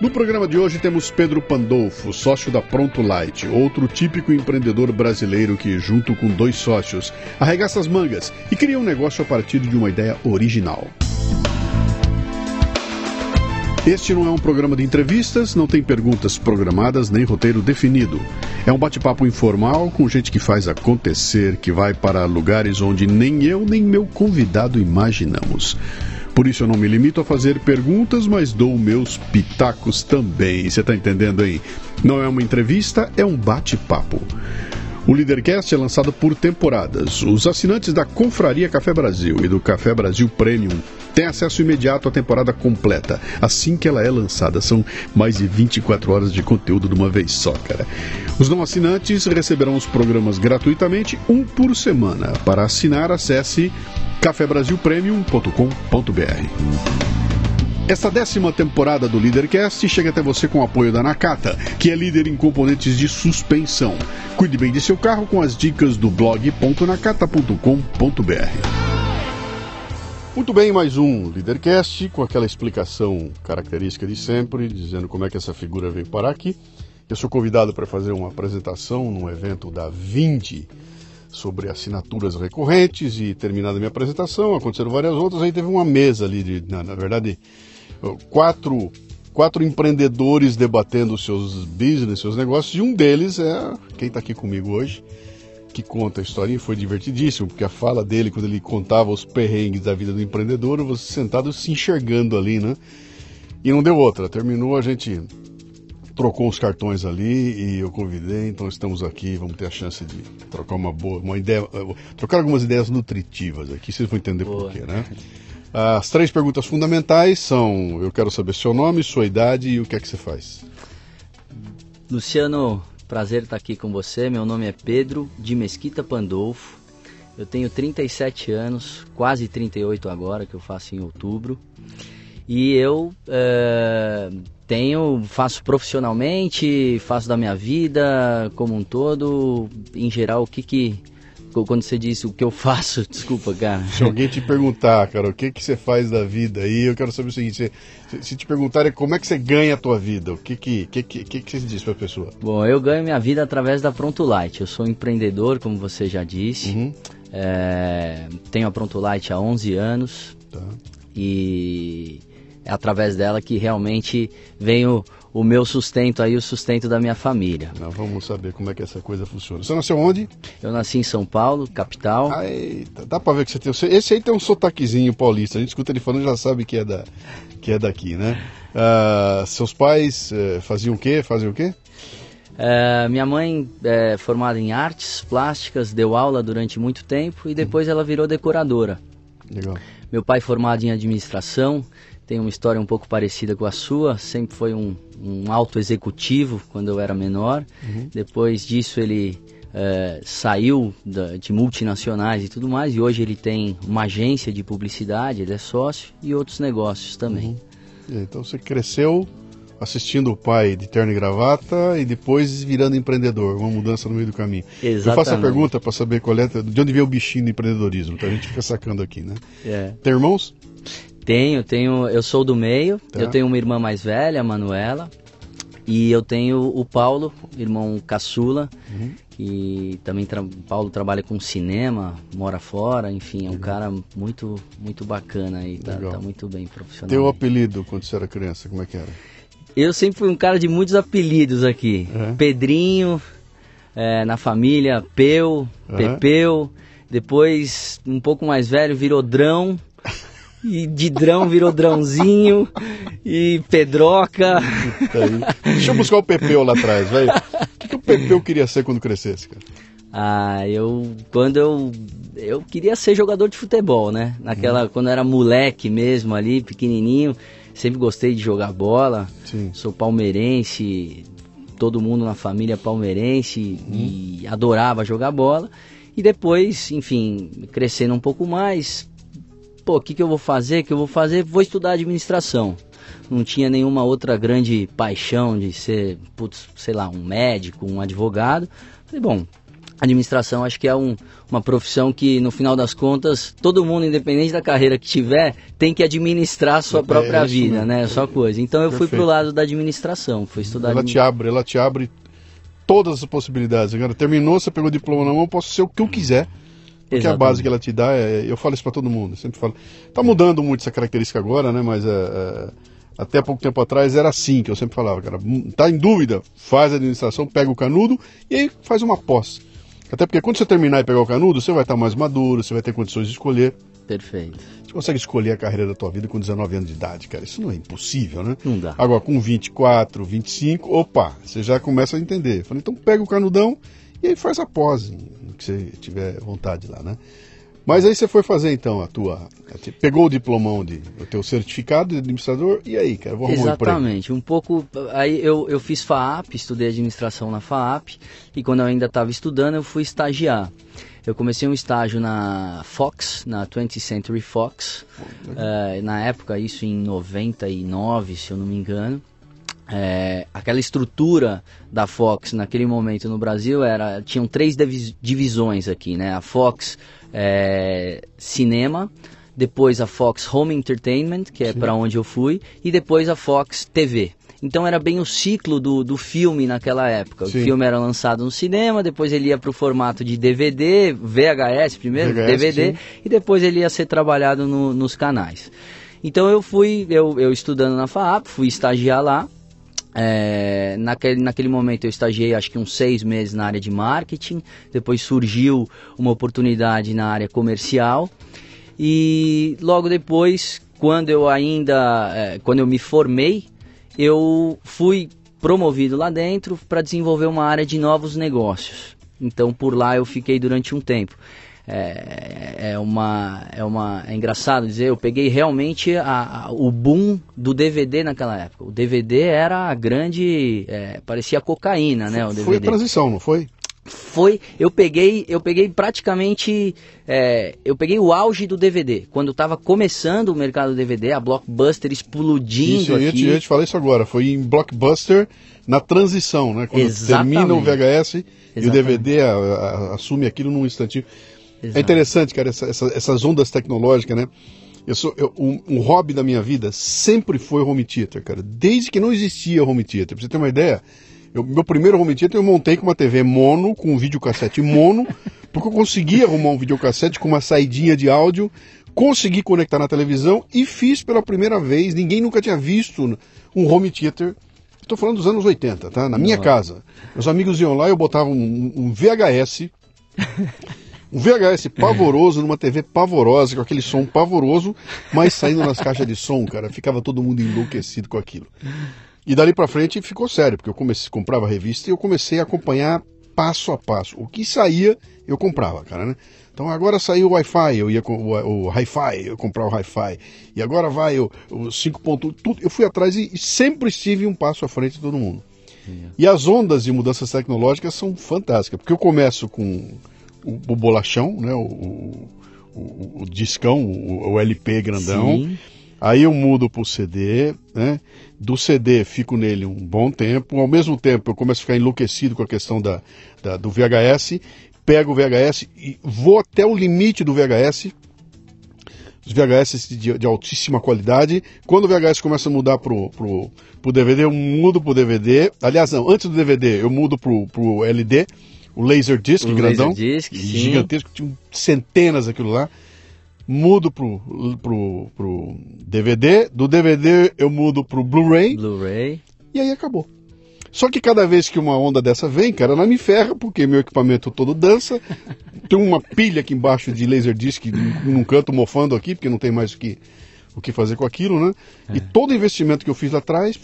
No programa de hoje temos Pedro Pandolfo, sócio da Pronto Light, outro típico empreendedor brasileiro que, junto com dois sócios, arregaça as mangas e cria um negócio a partir de uma ideia original. Este não é um programa de entrevistas, não tem perguntas programadas nem roteiro definido. É um bate-papo informal com gente que faz acontecer, que vai para lugares onde nem eu nem meu convidado imaginamos. Por isso eu não me limito a fazer perguntas, mas dou meus pitacos também. Você está entendendo aí? Não é uma entrevista, é um bate-papo. O Leadercast é lançado por temporadas. Os assinantes da Confraria Café Brasil e do Café Brasil Premium têm acesso imediato à temporada completa, assim que ela é lançada. São mais de 24 horas de conteúdo de uma vez só, cara. Os não assinantes receberão os programas gratuitamente, um por semana. Para assinar, acesse cafebrasilpremium.com.br. Esta décima temporada do Leadercast chega até você com o apoio da Nakata, que é líder em componentes de suspensão. Cuide bem de seu carro com as dicas do blog.nakata.com.br. Muito bem, mais um Leadercast com aquela explicação característica de sempre, dizendo como é que essa figura veio parar aqui. Eu sou convidado para fazer uma apresentação num evento da Vindi sobre assinaturas recorrentes e terminada a minha apresentação, aconteceram várias outras, aí teve uma mesa ali, de, na, na verdade, quatro, quatro empreendedores debatendo seus business, seus negócios, e um deles é quem está aqui comigo hoje, que conta a história e foi divertidíssimo, porque a fala dele, quando ele contava os perrengues da vida do empreendedor, você sentado se enxergando ali, né? E não deu outra, terminou a gente trocou os cartões ali e eu convidei, então estamos aqui, vamos ter a chance de trocar uma boa, uma ideia, trocar algumas ideias nutritivas aqui, vocês vão entender por quê, né? As três perguntas fundamentais são: eu quero saber seu nome, sua idade e o que é que você faz. Luciano, prazer estar aqui com você. Meu nome é Pedro de Mesquita Pandolfo. Eu tenho 37 anos, quase 38 agora, que eu faço em outubro. E eu é, tenho, faço profissionalmente, faço da minha vida como um todo, em geral, o que que quando você disse o que eu faço, desculpa, cara. Se alguém te perguntar, cara, o que que você faz da vida aí, eu quero saber o seguinte, se, se te perguntarem como é que você ganha a tua vida, o que que, que, que, que, você diz para a pessoa? Bom, eu ganho minha vida através da Pronto Light. Eu sou empreendedor, como você já disse. Uhum. É, tenho a Pronto Light há 11 anos. Tá. E é através dela que realmente vem o, meu sustento aí, o sustento da minha família. Não, vamos saber como é que essa coisa funciona. Você nasceu onde? Eu nasci em São Paulo, capital. Eita, dá pra ver que você tem. Esse aí tem um sotaquezinho paulista. A gente escuta ele falando já sabe que é, da, que é daqui, né? Uh, seus pais uh, faziam o quê? Fazem o quê? Uh, minha mãe é formada em artes plásticas, deu aula durante muito tempo e depois ela virou decoradora. Legal. Meu pai formado em administração, tem uma história um pouco parecida com a sua. Sempre foi um, um alto executivo quando eu era menor. Uhum. Depois disso ele é, saiu da, de multinacionais e tudo mais. E hoje ele tem uma agência de publicidade, ele é sócio e outros negócios também. Uhum. Então você cresceu assistindo o pai de terno e gravata e depois virando empreendedor, uma mudança no meio do caminho. Exatamente. Eu faço a pergunta para saber qual é, de onde veio o bichinho do empreendedorismo, então a gente fica sacando aqui, né? É. Tem irmãos? Tenho, tenho. Eu sou do meio. Tá. Eu tenho uma irmã mais velha, a Manuela. E eu tenho o Paulo, irmão caçula, uhum. que também tra Paulo trabalha com cinema, mora fora, enfim, é um uhum. cara muito muito bacana e tá, tá, muito bem profissional. Teu apelido quando você era criança, como é que era? Eu sempre fui um cara de muitos apelidos aqui. Uhum. Pedrinho, é, na família, Peu, Pepeu. Depois, um pouco mais velho, virou Drão. E de drão virou drãozinho. E pedroca. Deixa eu buscar o Pepeu lá atrás, velho. O que, que o Pepeu queria ser quando crescesse, cara? Ah, eu. Quando eu. Eu queria ser jogador de futebol, né? Naquela. Hum. Quando eu era moleque mesmo ali, pequenininho. Sempre gostei de jogar bola. Sim. Sou palmeirense todo mundo na família palmeirense uhum. e adorava jogar bola. E depois, enfim, crescendo um pouco mais, pô, o que, que eu vou fazer? O que eu vou fazer? Vou estudar administração. Não tinha nenhuma outra grande paixão de ser, putz, sei lá, um médico, um advogado. Falei, bom, administração acho que é um, uma profissão que no final das contas todo mundo independente da carreira que tiver tem que administrar a sua é, própria é vida né só coisa então eu Perfeito. fui pro lado da administração fui estudar ela te abre ela te abre todas as possibilidades agora terminou você pegou o diploma na mão eu posso ser o que eu quiser porque Exatamente. a base que ela te dá é, eu falo isso para todo mundo sempre falo tá mudando muito essa característica agora né mas é, é, até pouco tempo atrás era assim que eu sempre falava cara tá em dúvida faz a administração pega o canudo e aí faz uma pós até porque quando você terminar e pegar o canudo, você vai estar mais maduro, você vai ter condições de escolher. Perfeito. Você consegue escolher a carreira da tua vida com 19 anos de idade, cara. Isso não é impossível, né? Não dá. Agora, com 24, 25, opa, você já começa a entender. Falei, então pega o canudão e aí faz a pós, que você tiver vontade lá, né? Mas aí você foi fazer então a tua. Pegou o diplomão de o teu certificado de administrador e aí, cara, vou Exatamente, um, um pouco. Aí eu, eu fiz FAAP, estudei administração na FAAP, e quando eu ainda estava estudando, eu fui estagiar. Eu comecei um estágio na Fox, na 20th Century Fox, uh, na época, isso em 99, se eu não me engano. É, aquela estrutura da Fox naquele momento no Brasil era tinham três divisões aqui, né? A Fox é, cinema, depois a Fox Home Entertainment, que é para onde eu fui, e depois a Fox TV. Então era bem o ciclo do, do filme naquela época. Sim. O filme era lançado no cinema, depois ele ia para o formato de DVD, VHS primeiro, VHS, DVD, sim. e depois ele ia ser trabalhado no, nos canais. Então eu fui, eu, eu estudando na FAAP, fui estagiar lá, é, naquele, naquele momento eu estagiei acho que uns seis meses na área de marketing, depois surgiu uma oportunidade na área comercial. E logo depois, quando eu ainda, é, quando eu me formei, eu fui promovido lá dentro para desenvolver uma área de novos negócios. Então por lá eu fiquei durante um tempo é, é uma é uma é engraçado dizer eu peguei realmente a, a, o boom do DVD naquela época o DVD era a grande é, parecia cocaína né o DVD. foi a transição não foi foi eu peguei eu peguei praticamente é, eu peguei o auge do DVD quando estava começando o mercado DVD a blockbuster explodindo isso, aqui. Eu, te, eu te falei isso agora foi em blockbuster na transição né quando Exatamente. termina o VHS Exatamente. e o DVD a, a, assume aquilo num instantinho Exato. É interessante, cara, essa, essa, essas ondas tecnológicas, né? Eu sou, eu, um, um, hobby da minha vida sempre foi home theater, cara. Desde que não existia home theater. Pra você ter uma ideia, eu, meu primeiro home theater eu montei com uma TV mono, com um videocassete mono, porque eu consegui arrumar um videocassete com uma saidinha de áudio, consegui conectar na televisão e fiz pela primeira vez. Ninguém nunca tinha visto um home theater. Estou falando dos anos 80, tá? Na minha casa. Meus amigos iam lá e eu botava um, um VHS. Um VHS pavoroso numa TV pavorosa, com aquele som pavoroso, mas saindo nas caixas de som, cara, ficava todo mundo enlouquecido com aquilo. E dali para frente ficou sério, porque eu comecei, comprava a revista e eu comecei a acompanhar passo a passo. O que saía, eu comprava, cara, né? Então agora saiu o Wi-Fi, eu ia com o, o Hi-Fi, eu comprava o Hi-Fi. E agora vai o, o 5.1, tudo. Eu fui atrás e, e, sempre estive um passo à frente de todo mundo. E as ondas de mudanças tecnológicas são fantásticas, porque eu começo com o, o bolachão, né? O, o, o discão, o, LP grandão. Sim. Aí eu mudo para o CD, né? Do CD fico nele um bom tempo. Ao mesmo tempo eu começo a ficar enlouquecido com a questão da, da do VHS. Pego o VHS e vou até o limite do VHS. Os VHS de, de altíssima qualidade. Quando o VHS começa a mudar pro, pro, pro DVD, eu mudo pro DVD. Aliás, não, antes do DVD eu mudo pro, pro LD o Laserdisc o grandão, Laserdisc, gigantesco, tinha centenas daquilo lá. Mudo pro, pro, pro DVD, do DVD eu mudo pro Blu-ray. Blu-ray. E aí acabou. Só que cada vez que uma onda dessa vem, cara, ela me ferra, porque meu equipamento todo dança. tem uma pilha aqui embaixo de Laserdisc num canto mofando aqui, porque não tem mais o que, o que fazer com aquilo, né? É. E todo investimento que eu fiz lá atrás,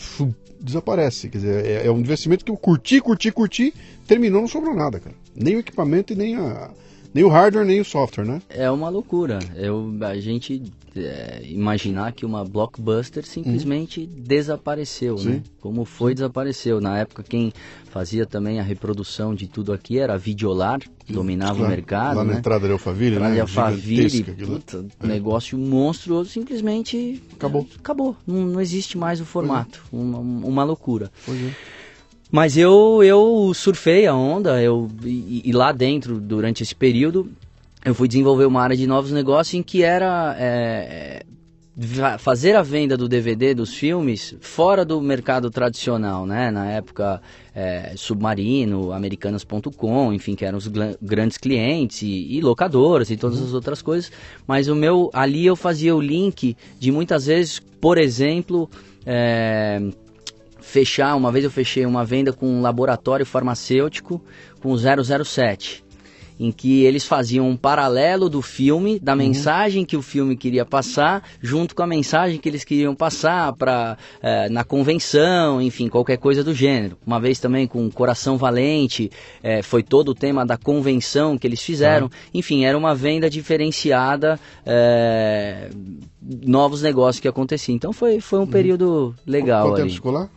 desaparece. Quer dizer, é, é, um investimento que eu curti, curti, curti, terminou, não sobrou nada, cara. Nem o equipamento e nem a, Nem o hardware, nem o software, né? É uma loucura. Eu, a gente é, imaginar que uma blockbuster simplesmente uhum. desapareceu, Sim. né? Como foi, desapareceu. Na época, quem fazia também a reprodução de tudo aqui era a Videolar, que dominava claro. o mercado. Lá né? na entrada de Alphaville, né? De Alphaville, puta, é. negócio monstruoso, simplesmente acabou. Acabou. Não, não existe mais o formato. É. Uma, uma loucura. Pois é. Mas eu, eu surfei a onda, eu, e, e, lá dentro, durante esse período, eu fui desenvolver uma área de novos negócios em que era é, fazer a venda do DVD dos filmes fora do mercado tradicional, né? Na época, é, Submarino, Americanas.com, enfim, que eram os grandes clientes e, e locadoras e todas uhum. as outras coisas. Mas o meu, ali eu fazia o link de muitas vezes, por exemplo, é, fechar, uma vez eu fechei uma venda com um laboratório farmacêutico com 007 em que eles faziam um paralelo do filme, da uhum. mensagem que o filme queria passar, junto com a mensagem que eles queriam passar para é, na convenção, enfim, qualquer coisa do gênero. Uma vez também com Coração Valente, é, foi todo o tema da convenção que eles fizeram. Uhum. Enfim, era uma venda diferenciada, é, novos negócios que aconteciam. Então foi, foi um uhum. período legal. Ali. tempo lá?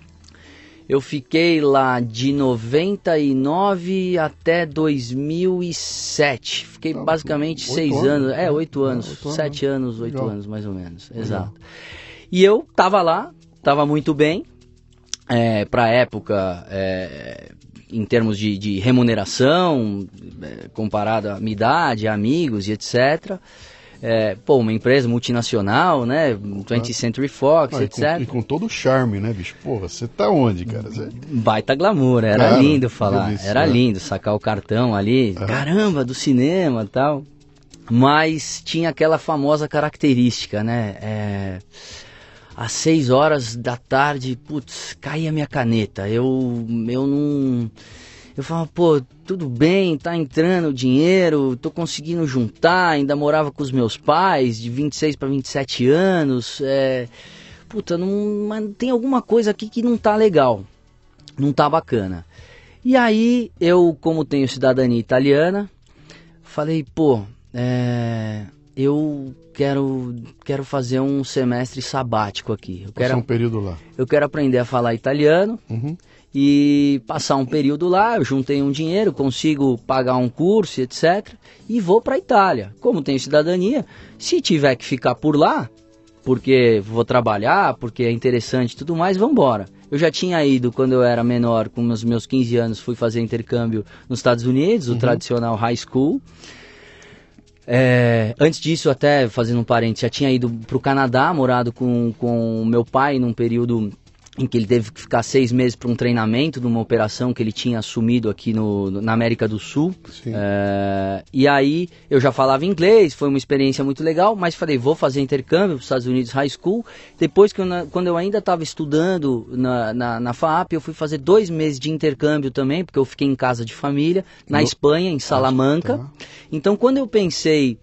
Eu fiquei lá de 99 até 2007. Fiquei ah, basicamente seis anos, anos, é, oito anos, oito sete anos, oito anos mais ou menos, exato. E eu tava lá, tava muito bem, é, para época, é, em termos de, de remuneração, é, comparado à minha idade, amigos e etc é, pô, uma empresa multinacional, né? 20th Century Fox, ah, etc. E com, e com, todo o charme, né, bicho? Porra, você tá onde, cara? Cê... Baita glamour, era claro, lindo falar. Era é. lindo sacar o cartão ali. Ah. Caramba, do cinema e tal. Mas tinha aquela famosa característica, né? É, às seis horas da tarde, putz, caía minha caneta. Eu, eu não eu falava, pô, tudo bem, tá entrando dinheiro, tô conseguindo juntar, ainda morava com os meus pais, de 26 para 27 anos, é... Puta, não, mas tem alguma coisa aqui que não tá legal, não tá bacana. E aí, eu, como tenho cidadania italiana, falei, pô, é... eu quero, quero fazer um semestre sabático aqui. Eu quero um período lá. Eu quero aprender a falar italiano. Uhum e passar um período lá, eu juntei um dinheiro, consigo pagar um curso, etc. E vou para a Itália. Como tenho cidadania, se tiver que ficar por lá, porque vou trabalhar, porque é interessante e tudo mais, vamos embora. Eu já tinha ido quando eu era menor, com os meus 15 anos, fui fazer intercâmbio nos Estados Unidos, o uhum. tradicional high school. É, antes disso, até fazendo um parênteses, já tinha ido para o Canadá, morado com, com meu pai num período em que ele teve que ficar seis meses para um treinamento de uma operação que ele tinha assumido aqui no, na América do Sul. É, e aí eu já falava inglês, foi uma experiência muito legal, mas falei, vou fazer intercâmbio para os Estados Unidos High School. Depois, que eu, quando eu ainda estava estudando na, na, na, FAP, eu fui fazer dois meses de intercâmbio também, porque eu fiquei em casa de família, na no... Espanha, em Salamanca. Tá. Então, quando eu pensei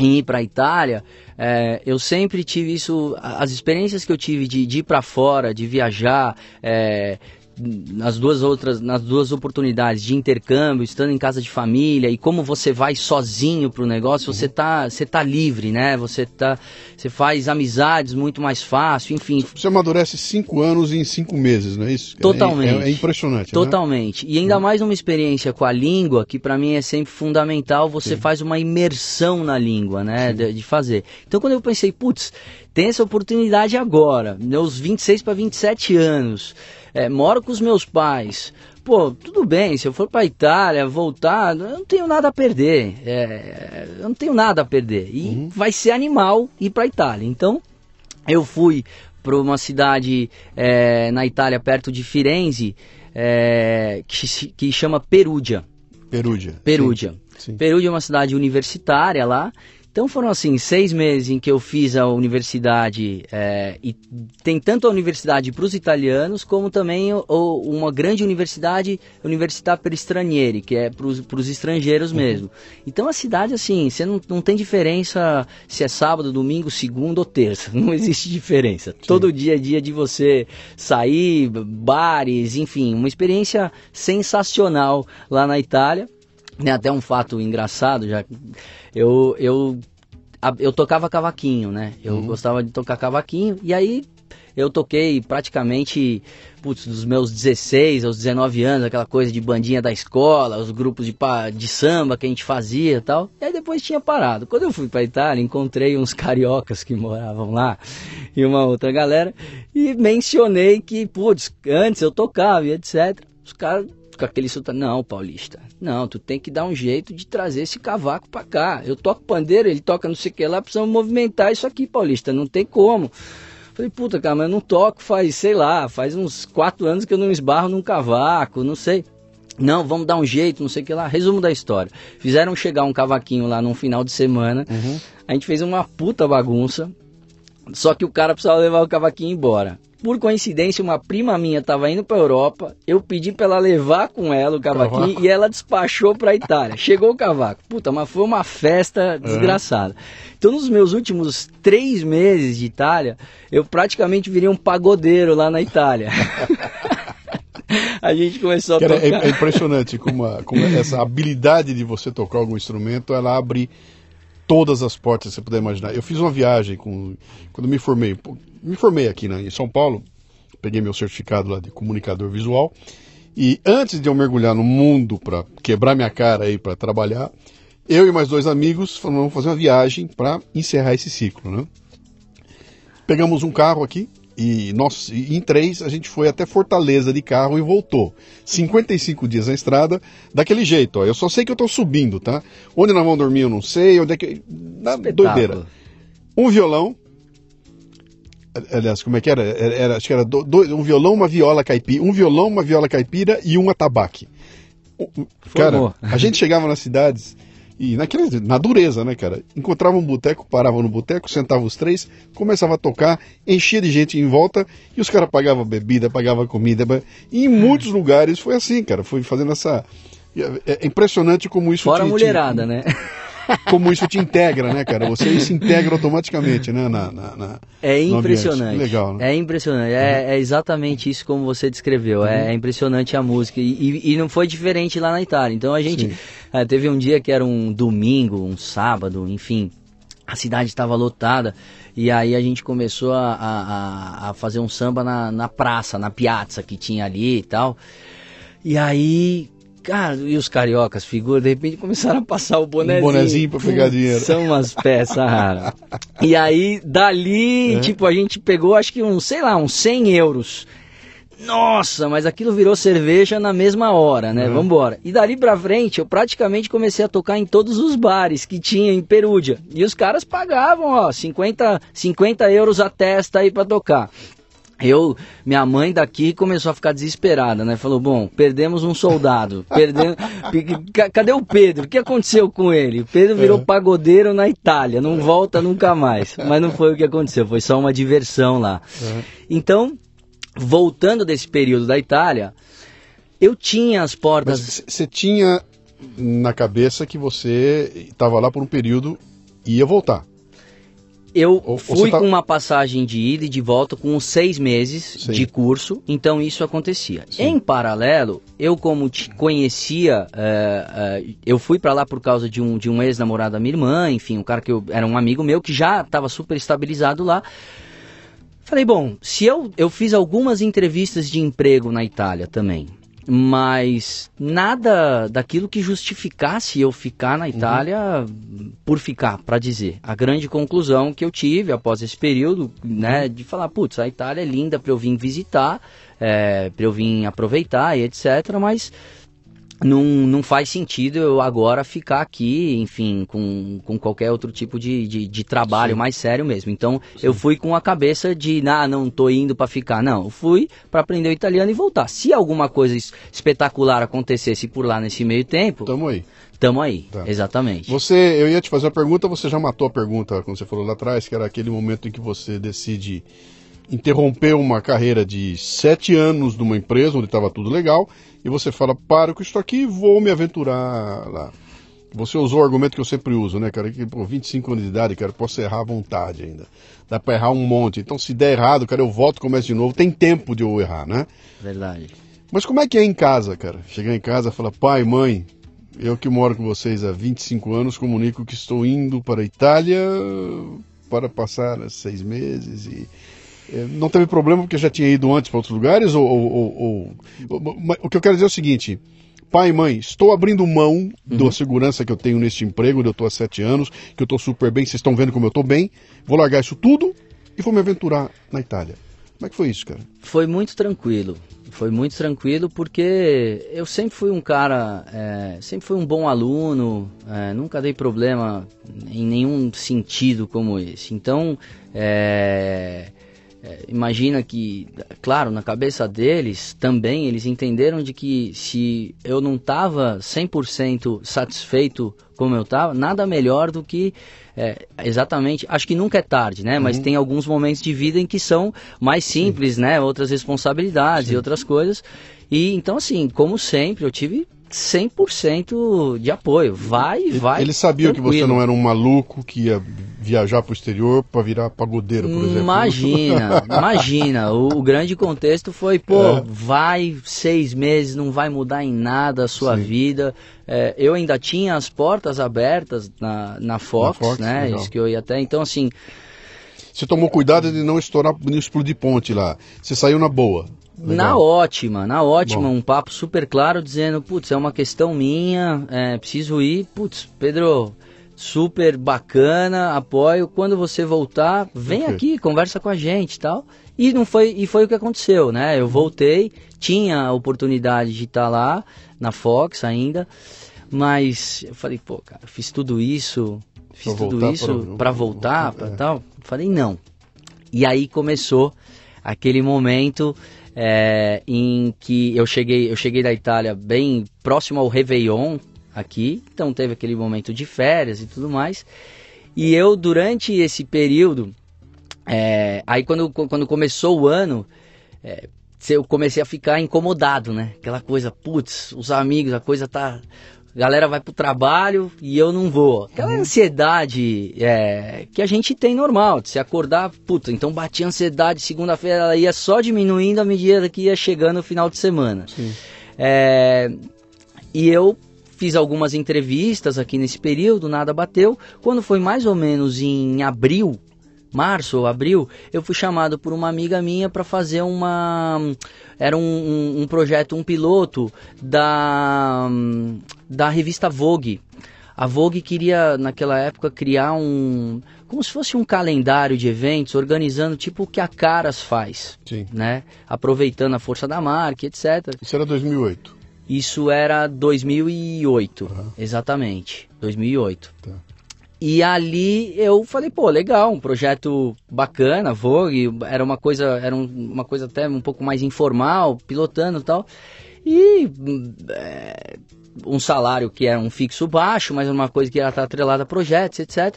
em ir para a Itália, é, eu sempre tive isso, as experiências que eu tive de, de ir para fora, de viajar, é, nas duas outras, nas duas oportunidades de intercâmbio, estando em casa de família e como você vai sozinho para o negócio, você tá, você tá livre, né? Você tá, você faz amizades muito mais fácil, enfim. Você amadurece cinco anos em cinco meses, não é isso? Totalmente. É, é impressionante. Né? Totalmente. Né? E ainda mais numa experiência com a língua, que para mim é sempre fundamental. Você Sim. faz uma imersão na língua, né? De, de, fazer. Então quando eu pensei, putz, tem essa oportunidade agora, meus 26 para 27 anos é, moro com os meus pais. Pô, tudo bem, se eu for para Itália, voltar, eu não tenho nada a perder. É, eu não tenho nada a perder. E uhum. vai ser animal ir para Itália. Então, eu fui para uma cidade é, na Itália, perto de Firenze, é, que, que chama Perugia. Perugia. Perugia. Sim. Sim. Perugia é uma cidade universitária lá então foram assim seis meses em que eu fiz a universidade é, e tem tanto a universidade para os italianos como também o, uma grande universidade, Università per Stranieri, que é para os estrangeiros uhum. mesmo. Então a cidade assim, você não, não tem diferença se é sábado, domingo, segunda ou terça, não existe diferença. Sim. Todo dia é dia de você sair, bares, enfim, uma experiência sensacional lá na Itália. Tem até um fato engraçado, já eu eu eu tocava cavaquinho, né? Eu uhum. gostava de tocar cavaquinho e aí eu toquei praticamente putz, dos meus 16 aos 19 anos, aquela coisa de bandinha da escola, os grupos de, de samba que a gente fazia e tal. E aí depois tinha parado. Quando eu fui para Itália, encontrei uns cariocas que moravam lá e uma outra galera e mencionei que, putz, antes eu tocava e etc. Os caras com aquele sotaque, não, paulista, não, tu tem que dar um jeito de trazer esse cavaco para cá. Eu toco pandeiro, ele toca não sei o que lá, precisamos movimentar isso aqui, paulista, não tem como. Falei, puta, cara, mas eu não toco faz, sei lá, faz uns quatro anos que eu não esbarro num cavaco, não sei. Não, vamos dar um jeito, não sei o que lá. Resumo da história. Fizeram chegar um cavaquinho lá num final de semana. Uhum. A gente fez uma puta bagunça. Só que o cara precisava levar o cavaquinho embora. Por coincidência, uma prima minha estava indo para Europa. Eu pedi para ela levar com ela o cavaquinho cavaco. e ela despachou para a Itália. Chegou o cavaco. Puta, mas foi uma festa desgraçada. Uhum. Então, nos meus últimos três meses de Itália, eu praticamente virei um pagodeiro lá na Itália. a gente começou a Cara, é, tocar. É, é impressionante como, a, como essa habilidade de você tocar algum instrumento, ela abre todas as portas que você puder imaginar. Eu fiz uma viagem com, quando me formei, me formei aqui né, em São Paulo, peguei meu certificado lá de comunicador visual e antes de eu mergulhar no mundo para quebrar minha cara aí para trabalhar, eu e mais dois amigos vamos fazer uma viagem para encerrar esse ciclo, né? Pegamos um carro aqui e nós, em três, a gente foi até Fortaleza de carro e voltou. 55 dias na estrada, daquele jeito, ó. Eu só sei que eu tô subindo, tá? Onde nós vamos dormir eu não sei, onde é que. Na doideira. Um violão. Aliás, como é que era? Era, era acho que era do, do, um violão, uma viola caipira. Um violão, uma viola caipira e um atabaque. Cara, a gente chegava nas cidades e naquele, na dureza, né, cara? Encontrava um boteco, parava no boteco, sentava os três, começava a tocar, enchia de gente em volta e os caras pagavam bebida, pagavam comida. E em muitos lugares foi assim, cara. Foi fazendo essa. É, é impressionante como isso. Fora a mulherada, né? Como isso te integra, né, cara? Você se integra automaticamente, né? Na, na, na é impressionante. Legal, né? É impressionante. É, uhum. é, exatamente isso como você descreveu. É, uhum. É, impressionante a música. E, e, e, não foi diferente lá na Itália. Então a gente é, teve um dia que era um domingo, um sábado, enfim. A cidade estava lotada e aí a gente começou a, a, a fazer um samba na, na praça, na piazza que tinha ali e tal. E aí Cara, e os cariocas, figura, de repente começaram a passar o bonezinho. Um bonezinho pra pegar dinheiro. São umas peças raras. e aí, dali, é. tipo, a gente pegou, acho que uns, sei lá, uns 100 euros. Nossa, mas aquilo virou cerveja na mesma hora, né? Uhum. Vambora. E dali pra frente, eu praticamente comecei a tocar em todos os bares que tinha em Perúdia. E os caras pagavam, ó, 50, 50 euros a testa aí pra tocar eu, minha mãe daqui começou a ficar desesperada, né? Falou: bom, perdemos um soldado. Perdemos... Cadê o Pedro? O que aconteceu com ele? O Pedro virou é. pagodeiro na Itália, não volta nunca mais. Mas não foi o que aconteceu, foi só uma diversão lá. É. Então, voltando desse período da Itália, eu tinha as portas. Você tinha na cabeça que você estava lá por um período e ia voltar. Eu Ou, fui tá... com uma passagem de ida e de volta com uns seis meses Sim. de curso, então isso acontecia. Sim. Em paralelo, eu como te conhecia, uh, uh, eu fui para lá por causa de um, de um ex-namorado da minha irmã, enfim, um cara que eu, era um amigo meu que já estava super estabilizado lá. Falei, bom, se eu, eu fiz algumas entrevistas de emprego na Itália também, mas nada daquilo que justificasse eu ficar na Itália uhum. por ficar, para dizer. A grande conclusão que eu tive após esse período, né, de falar, putz, a Itália é linda para eu vir visitar, é, para eu vir aproveitar e etc, mas não, não faz sentido eu agora ficar aqui, enfim, com, com qualquer outro tipo de, de, de trabalho Sim. mais sério mesmo. Então Sim. eu fui com a cabeça de, ah, não tô indo para ficar. Não, eu fui para aprender o italiano e voltar. Se alguma coisa espetacular acontecesse por lá nesse meio tempo. Tamo aí. Tamo aí, tá. exatamente. Você, eu ia te fazer uma pergunta, você já matou a pergunta, como você falou lá atrás, que era aquele momento em que você decide interromper uma carreira de sete anos numa empresa onde estava tudo legal e você fala, paro com isso aqui vou me aventurar lá. Você usou o argumento que eu sempre uso, né, cara? Que, por 25 anos de idade, cara, posso errar à vontade ainda. Dá pra errar um monte. Então, se der errado, cara, eu volto e começo de novo. Tem tempo de eu errar, né? Verdade. Mas como é que é em casa, cara? Chegar em casa e falar, pai, mãe, Eu que moro com vocês há 25 anos, comunico que estou indo para a Itália para passar seis meses e não teve problema porque já tinha ido antes para outros lugares ou, ou, ou, ou, o que eu quero dizer é o seguinte pai e mãe, estou abrindo mão uhum. da segurança que eu tenho neste emprego, onde eu estou há sete anos, que eu estou super bem, vocês estão vendo como eu estou bem, vou largar isso tudo e vou me aventurar na Itália. Como é que foi isso, cara? Foi muito tranquilo. Foi muito tranquilo porque eu sempre fui um cara, é, sempre fui um bom aluno, é, nunca dei problema em nenhum sentido como esse. Então, é, é, imagina que, claro, na cabeça deles também eles entenderam de que se eu não estava 100% satisfeito como eu estava, nada melhor do que é, exatamente, acho que nunca é tarde, né? Uhum. Mas tem alguns momentos de vida em que são mais simples, Sim. né? Outras responsabilidades Sim. e outras coisas. E então, assim, como sempre, eu tive 100% de apoio. Vai, vai. Ele sabia tranquilo. que você não era um maluco que ia viajar para o exterior para virar pagodeiro, por exemplo. Imagina, imagina. O, o, grande contexto foi, pô, é. vai seis meses, não vai mudar em nada a sua Sim. vida. É, eu ainda tinha as portas abertas na, na Fox, na Fox né? Legal. Isso que eu ia até. Então, assim. Você tomou cuidado de não estourar, de não explodir ponte lá. Você saiu na boa. Legal. Na ótima, na ótima, Bom. um papo super claro dizendo, putz, é uma questão minha, é, preciso ir, putz, Pedro, super bacana, apoio. Quando você voltar, vem okay. aqui, conversa com a gente, tal. E não foi e foi o que aconteceu, né? Eu voltei, tinha a oportunidade de estar lá na Fox ainda, mas eu falei, pô, cara, fiz tudo isso, fiz pra tudo isso para voltar, para é. tal. Falei não. E aí começou aquele momento é, em que eu cheguei, eu cheguei da Itália bem próximo ao Réveillon aqui, então teve aquele momento de férias e tudo mais. E eu, durante esse período, é, aí quando, quando começou o ano, é, eu comecei a ficar incomodado, né? Aquela coisa, putz, os amigos, a coisa tá a galera vai pro trabalho e eu não vou. Aquela uhum. ansiedade é, que a gente tem normal, de se acordar, puta, então batia ansiedade, segunda-feira ela ia só diminuindo à medida que ia chegando o final de semana. É, e eu fiz algumas entrevistas aqui nesse período, nada bateu. Quando foi mais ou menos em abril, março ou abril, eu fui chamado por uma amiga minha para fazer uma. Era um, um, um, projeto, um piloto da, da revista Vogue. A Vogue queria, naquela época, criar um. como se fosse um calendário de eventos, organizando tipo o que a Caras faz. Sim. Né? Aproveitando a força da marca, etc. Isso era 2008. Isso era 2008, uhum. exatamente. 2008. Tá. E ali eu falei, pô, legal, um projeto bacana, Vogue, era uma coisa, era um, uma coisa até um pouco mais informal, pilotando e tal. E é, um salário que era um fixo baixo, mas uma coisa que era estar atrelada a projetos, etc.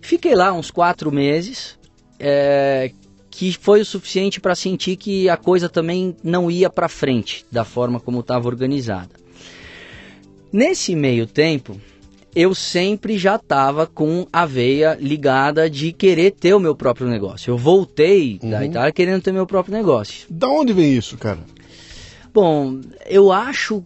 Fiquei lá uns quatro meses, é, que foi o suficiente para sentir que a coisa também não ia para frente da forma como estava organizada. Nesse meio tempo, eu sempre já estava com a veia ligada de querer ter o meu próprio negócio. Eu voltei uhum. da Itália querendo ter meu próprio negócio. Da onde vem isso, cara? Bom, eu acho.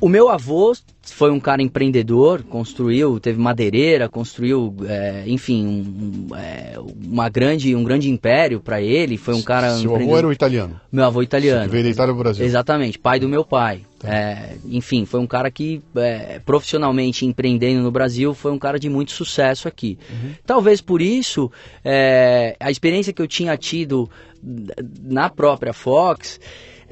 O meu avô foi um cara empreendedor, construiu, teve madeireira, construiu, é, enfim, um, é, uma grande, um grande império para ele. Foi um cara. Seu avô era o italiano? Meu avô italiano. Veio da Itália ao Brasil? Exatamente, pai do meu pai. Tá. É, enfim, foi um cara que, é, profissionalmente empreendendo no Brasil, foi um cara de muito sucesso aqui. Uhum. Talvez por isso, é, a experiência que eu tinha tido na própria Fox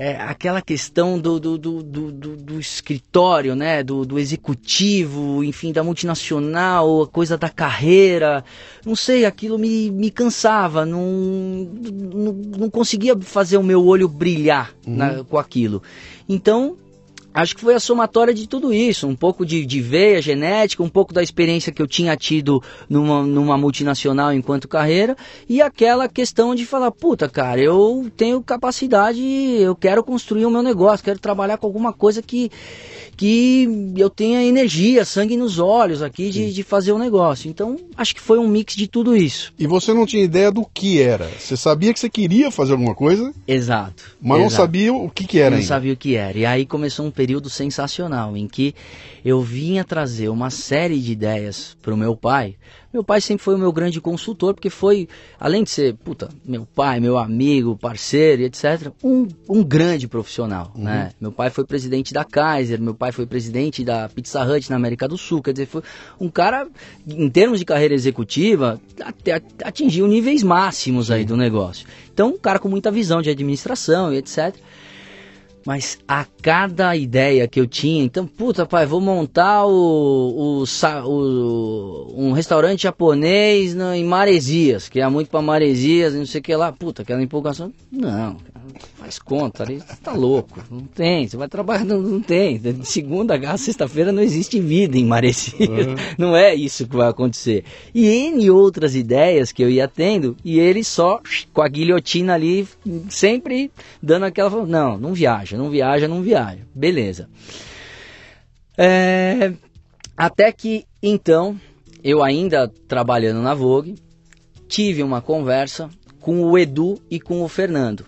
é, aquela questão do, do, do, do, do escritório, né? Do, do, executivo, enfim, da multinacional, a coisa da carreira. Não sei, aquilo me, me cansava, não, não, não conseguia fazer o meu olho brilhar uhum. na, com aquilo. Então, acho que foi a somatória de tudo isso, um pouco de, de veia genética, um pouco da experiência que eu tinha tido numa, numa multinacional enquanto carreira e aquela questão de falar, puta cara, eu tenho capacidade, eu quero construir o meu negócio, quero trabalhar com alguma coisa que, que eu tenha energia, sangue nos olhos aqui de, de fazer o um negócio. Então, acho que foi um mix de tudo isso. E você não tinha ideia do que era? Você sabia que você queria fazer alguma coisa? Exato. Mas exato. não sabia o que, que era Não ainda. sabia o que era. E aí começou um período período sensacional em que eu vinha trazer uma série de ideias para o meu pai. Meu pai sempre foi o meu grande consultor, porque foi, além de ser, puta, meu pai, meu amigo, parceiro, etc., um, um grande profissional, uhum. né? Meu pai foi presidente da Kaiser, meu pai foi presidente da Pizza Hut na América do Sul, quer dizer, foi um cara, em termos de carreira executiva, até atingiu níveis máximos aí do negócio. Então, um cara com muita visão de administração e etc., mas a cada ideia que eu tinha, então, puta, pai, vou montar o, o, o um restaurante japonês no, em Maresias, que é muito para Maresias, não sei o que lá. Puta, aquela empolgação. Não, faz conta, ali, você tá louco. Não tem, você vai trabalhar, não, não tem. De segunda a sexta-feira não existe vida em Maresias. Uhum. Não é isso que vai acontecer. E N outras ideias que eu ia tendo, e ele só com a guilhotina ali, sempre dando aquela. Não, não viaja não viaja, não viaja. Beleza. É, até que então, eu ainda trabalhando na Vogue, tive uma conversa com o Edu e com o Fernando.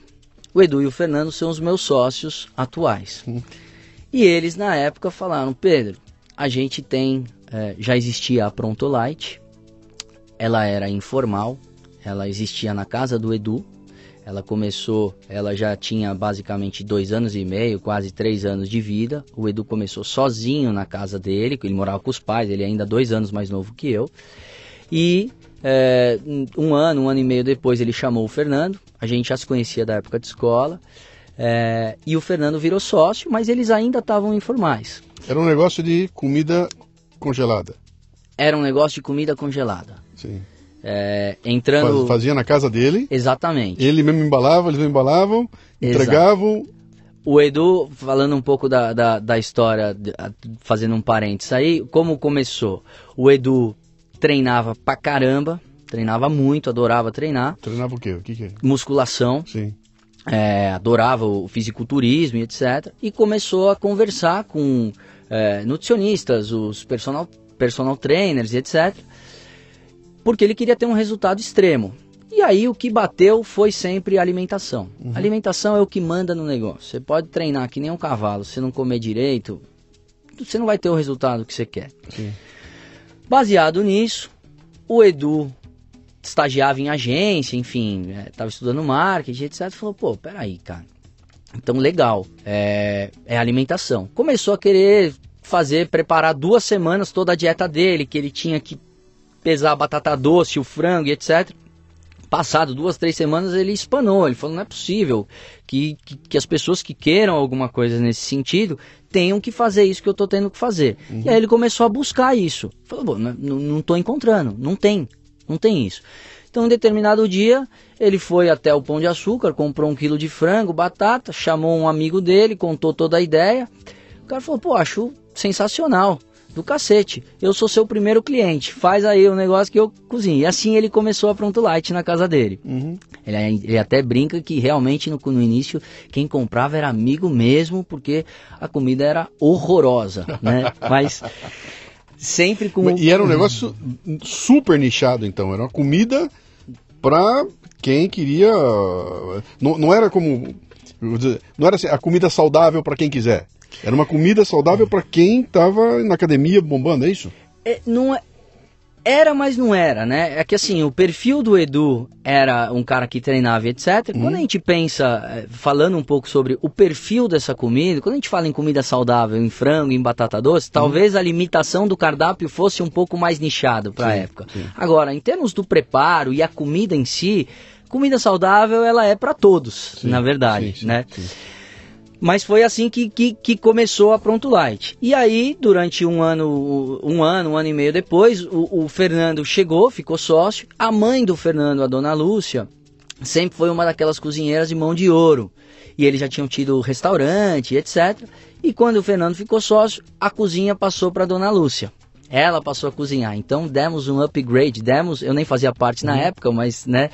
O Edu e o Fernando são os meus sócios atuais. E eles na época falaram, Pedro, a gente tem, é, já existia a Prontolite, ela era informal, ela existia na casa do Edu, ela começou, ela já tinha basicamente dois anos e meio, quase três anos de vida. O Edu começou sozinho na casa dele, ele morava com os pais, ele é ainda dois anos mais novo que eu. E é, um ano, um ano e meio depois ele chamou o Fernando, a gente já se conhecia da época de escola. É, e o Fernando virou sócio, mas eles ainda estavam informais. Era um negócio de comida congelada. Era um negócio de comida congelada. Sim. É, entrando. Fazia na casa dele. Exatamente. Ele mesmo embalava, eles mesmo embalavam, entregavam. O Edu, falando um pouco da, da, da história, fazendo um parênteses aí, como começou? O Edu treinava pra caramba, treinava muito, adorava treinar. Treinava o quê? O que, que é? Musculação. Sim. É, adorava o fisiculturismo e etc. E começou a conversar com é, nutricionistas, os personal, personal trainers e etc porque ele queria ter um resultado extremo. E aí o que bateu foi sempre a alimentação. Uhum. alimentação é o que manda no negócio. Você pode treinar que nem um cavalo, se não comer direito, você não vai ter o resultado que você quer. Sim. Baseado nisso, o Edu estagiava em agência, enfim, estava é, estudando marketing, etc. Falou, pô, peraí, cara. Então, legal, é, é alimentação. Começou a querer fazer, preparar duas semanas toda a dieta dele, que ele tinha que pesar a batata doce, o frango etc. Passado duas, três semanas ele espanou, ele falou, não é possível que, que, que as pessoas que queiram alguma coisa nesse sentido tenham que fazer isso que eu estou tendo que fazer. Uhum. E aí ele começou a buscar isso. Falou, não estou encontrando, não tem, não tem isso. Então, em determinado dia, ele foi até o Pão de Açúcar, comprou um quilo de frango, batata, chamou um amigo dele, contou toda a ideia. O cara falou, pô, acho sensacional do cacete. Eu sou seu primeiro cliente, faz aí o um negócio que eu cozinho. E assim ele começou a Pronto Light na casa dele. Uhum. Ele, ele, até brinca que realmente no, no, início quem comprava era amigo mesmo, porque a comida era horrorosa, né? Mas sempre com... E era um negócio super nichado então, era uma comida para quem queria... Não, não era como... Não era assim, a comida saudável para quem quiser. Era uma comida saudável para quem estava na academia bombando, é isso? É, não é, era, mas não era, né? É que assim, o perfil do Edu era um cara que treinava, etc. Hum. Quando a gente pensa, é, falando um pouco sobre o perfil dessa comida, quando a gente fala em comida saudável, em frango, em batata doce, hum. talvez a limitação do cardápio fosse um pouco mais nichado para a época. Sim. Agora, em termos do preparo e a comida em si, comida saudável ela é para todos, sim, na verdade, sim, né? Mas foi assim que, que, que, começou a Pronto Light. E aí, durante um ano, um ano, um ano e meio depois, o, o, Fernando chegou, ficou sócio. A mãe do Fernando, a dona Lúcia, sempre foi uma daquelas cozinheiras de mão de ouro. E eles já tinham tido restaurante, etc. E quando o Fernando ficou sócio, a cozinha passou para dona Lúcia. Ela passou a cozinhar. Então demos um upgrade, demos, eu nem fazia parte na uhum. época, mas né.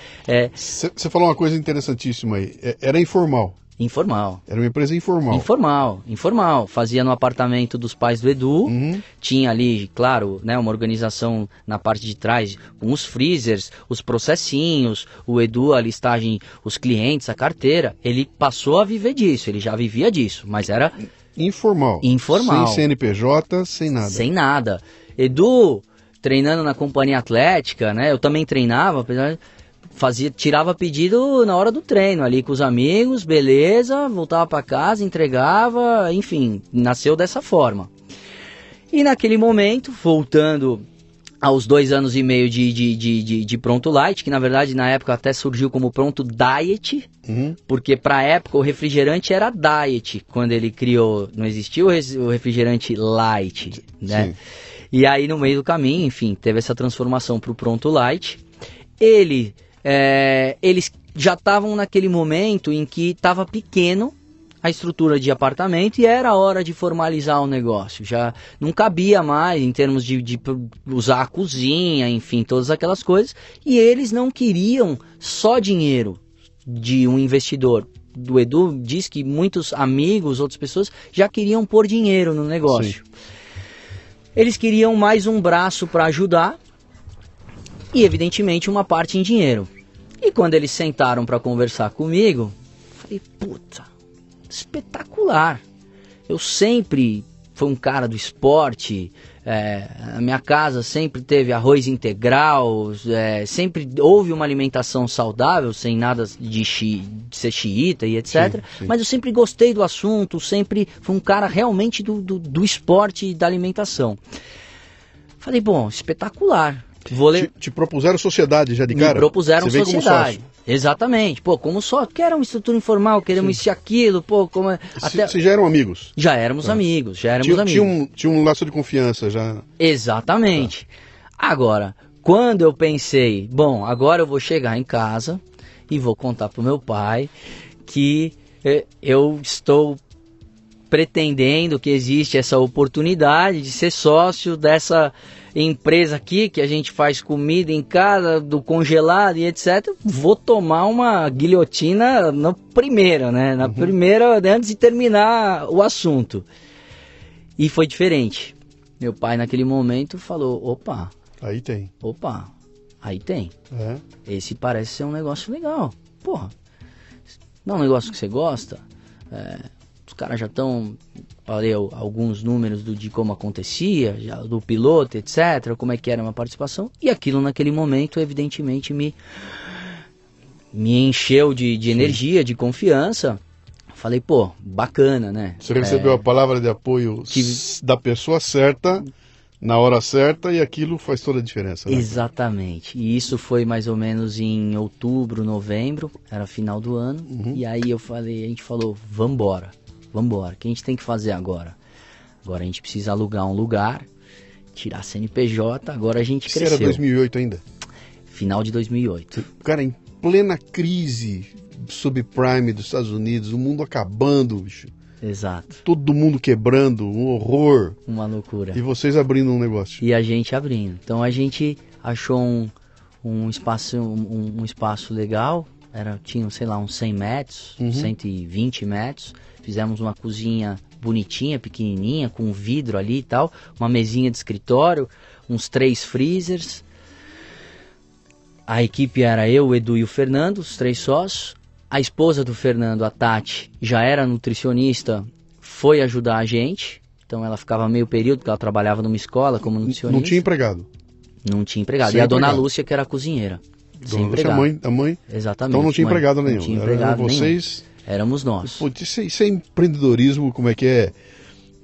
Você é... falou uma coisa interessantíssima aí. É, era informal. Informal. Era uma empresa informal. Informal, informal. Fazia no apartamento dos pais do Edu. Uhum. Tinha ali, claro, né, uma organização na parte de trás, com os freezers, os processinhos, o Edu, a listagem, os clientes, a carteira. Ele passou a viver disso, ele já vivia disso, mas era informal. Informal. Sem CNPJ, sem nada. Sem nada. Edu, treinando na companhia atlética, né? Eu também treinava, apesar de fazia, tirava pedido na hora do treino ali com os amigos, beleza, voltava para casa, entregava, enfim, nasceu dessa forma. E naquele momento, voltando aos dois anos e meio de, de, de, de, de Pronto Light, que na verdade na época até surgiu como Pronto Diet, uhum. porque para a época o refrigerante era Diet, quando ele criou, não existia o refrigerante Light, né? Sim. E aí no meio do caminho, enfim, teve essa transformação para o Pronto Light. Ele é, eles já estavam naquele momento em que estava pequeno a estrutura de apartamento e era hora de formalizar o negócio. Já não cabia mais em termos de, de, usar a cozinha, enfim, todas aquelas coisas. E eles não queriam só dinheiro de um investidor. Do Edu diz que muitos amigos, outras pessoas já queriam pôr dinheiro no negócio. Sim. Eles queriam mais um braço para ajudar e, evidentemente, uma parte em dinheiro. E quando eles sentaram para conversar comigo, falei, puta, espetacular. Eu sempre fui um cara do esporte, é, a minha casa sempre teve arroz integral, é, sempre houve uma alimentação saudável, sem nada de, chi, de ser xiita e etc. Sim, sim. Mas eu sempre gostei do assunto, sempre fui um cara realmente do, do, do esporte e da alimentação. Falei, bom, espetacular. Vou ler... te, te, propuseram sociedade já de cara? Me propuseram Você sociedade. Exatamente. Pô, como só que era uma estrutura informal, queremos isso e aquilo, pô, como é, até Vocês já eram amigos? Já éramos tá. amigos, já éramos tinha, amigos. Tinha um, tinha um laço de confiança já. Exatamente. Tá. Agora, quando eu pensei, bom, agora eu vou chegar em casa e vou contar pro meu pai que eh, eu estou pretendendo que existe essa oportunidade de ser sócio dessa empresa aqui que a gente faz comida em casa, do congelado e etc. Vou tomar uma guilhotina na primeira, né? Na uhum. primeira, antes de terminar o assunto. E foi diferente. Meu pai naquele momento falou: opa. Aí tem. Opa, aí tem. É. Esse parece ser um negócio legal. Porra, não é um negócio que você gosta. É, os caras já estão falei alguns números do, de como acontecia, já, do piloto, etc., como é que era uma participação, e aquilo naquele momento, evidentemente, me, me encheu de, de energia, de confiança. Falei, pô, bacana, né? Você recebeu é, a palavra de apoio que... da pessoa certa, na hora certa, e aquilo faz toda a diferença. Né? Exatamente. E isso foi mais ou menos em outubro, novembro, era final do ano. Uhum. E aí eu falei, a gente falou, vambora vamos embora. O que a gente tem que fazer agora? Agora a gente precisa alugar um lugar, tirar CNPJ, agora a gente Isso cresceu. era 2008 ainda? Final de 2008. Cara, em plena crise subprime dos Estados Unidos, o mundo acabando, bicho. Exato. Todo mundo quebrando, um horror. Uma loucura. E vocês abrindo um negócio. E a gente abrindo. Então a gente achou um, um espaço um, um espaço legal, era tinha, sei lá, uns 100 metros, uhum. 120 metros Fizemos uma cozinha bonitinha, pequenininha, com vidro ali e tal, uma mesinha de escritório, uns três freezers. A equipe era eu, o Edu e o Fernando, os três sócios. A esposa do Fernando, a Tati, já era nutricionista, foi ajudar a gente. Então ela ficava meio período, porque ela trabalhava numa escola como nutricionista. Não tinha empregado? Não tinha empregado. Sem e a empregado. dona Lúcia, que era cozinheira. Dona Lúcia, a mãe, a mãe? Exatamente. Então não tinha mãe. empregado nenhum. Não tinha empregado Era vocês... Nenhum éramos nós. Pô, isso, é, isso é empreendedorismo, como é que é?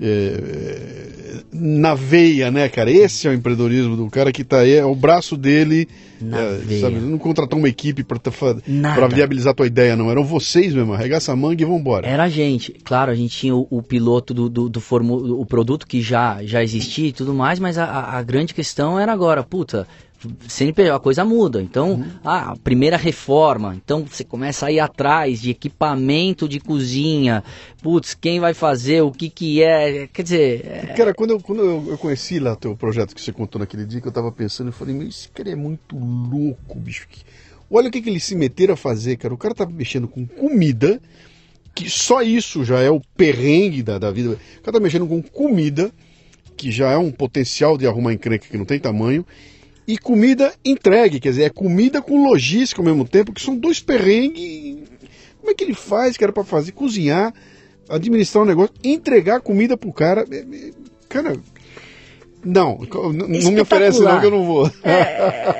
É, na veia, né, cara? Esse é o empreendedorismo do cara que tá aí, é o braço dele. É. Sabe? Não contratar uma equipe para viabilizar a tua ideia, não. Eram vocês mesmo, arregaça a manga e vambora. Era a gente. Claro, a gente tinha o, o piloto do, do, do formu, o produto que já, já existia e tudo mais, mas a, a grande questão era agora, puta, sempre a coisa muda. Então, uhum. a primeira reforma, então você começa a ir atrás de equipamento de cozinha. Putz, quem vai fazer, o que que é, quer dizer... É... Cara, quando, eu, quando eu, conheci lá o teu projeto que você contou naquele dia, que eu tava pensando, eu falei, meu, esse cara é muito louco, bicho. Olha o que, que eles se meteram a fazer, cara. O cara tava mexendo com comida, que só isso já é o perrengue da, da vida. O cara tá mexendo com comida, que já é um potencial de arrumar encrenca que não tem tamanho, e comida entregue, quer dizer, é comida com logística ao mesmo tempo, que são dois perrengues. Como é que ele faz, que era para fazer, cozinhar, administrar um negócio, entregar comida pro cara. É, é, cara, não, não me oferece não que eu não vou. É,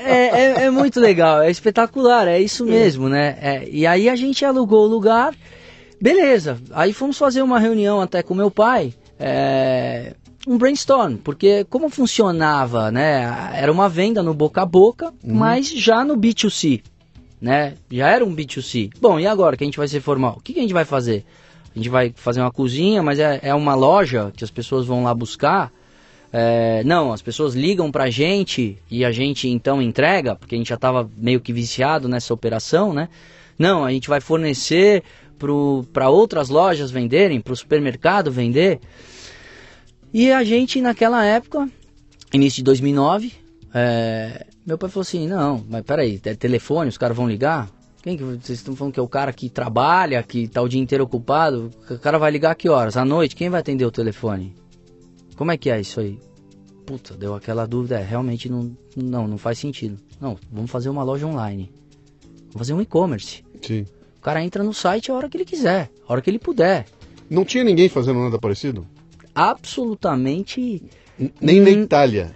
é, é, é, muito legal, é espetacular, é isso mesmo, né? É, e aí a gente alugou o lugar, beleza. Aí fomos fazer uma reunião até com meu pai, é, um brainstorm, porque como funcionava, né? Era uma venda no boca a boca, uhum. mas já no B2C, né? Já era um B2C. Bom, e agora que a gente vai ser formal? O que, que a gente vai fazer? A gente vai fazer uma cozinha, mas é, é uma loja que as pessoas vão lá buscar é, não, as pessoas ligam pra gente e a gente então entrega, porque a gente já estava meio que viciado nessa operação, né? Não, a gente vai fornecer para outras lojas venderem, para o supermercado vender. E a gente, naquela época, início de 2009, é, meu pai falou assim: não, mas peraí, é telefone, os caras vão ligar? Quem que vocês estão falando que é o cara que trabalha, que está o dia inteiro ocupado? O cara vai ligar a que horas? À noite? Quem vai atender o telefone? Como é que é isso aí? Puta, deu aquela dúvida, é, realmente não, não, não faz sentido. Não, vamos fazer uma loja online. Vamos fazer um e-commerce. Sim. O cara entra no site a hora que ele quiser, a hora que ele puder. Não tinha ninguém fazendo nada parecido? Absolutamente. Nem na Itália.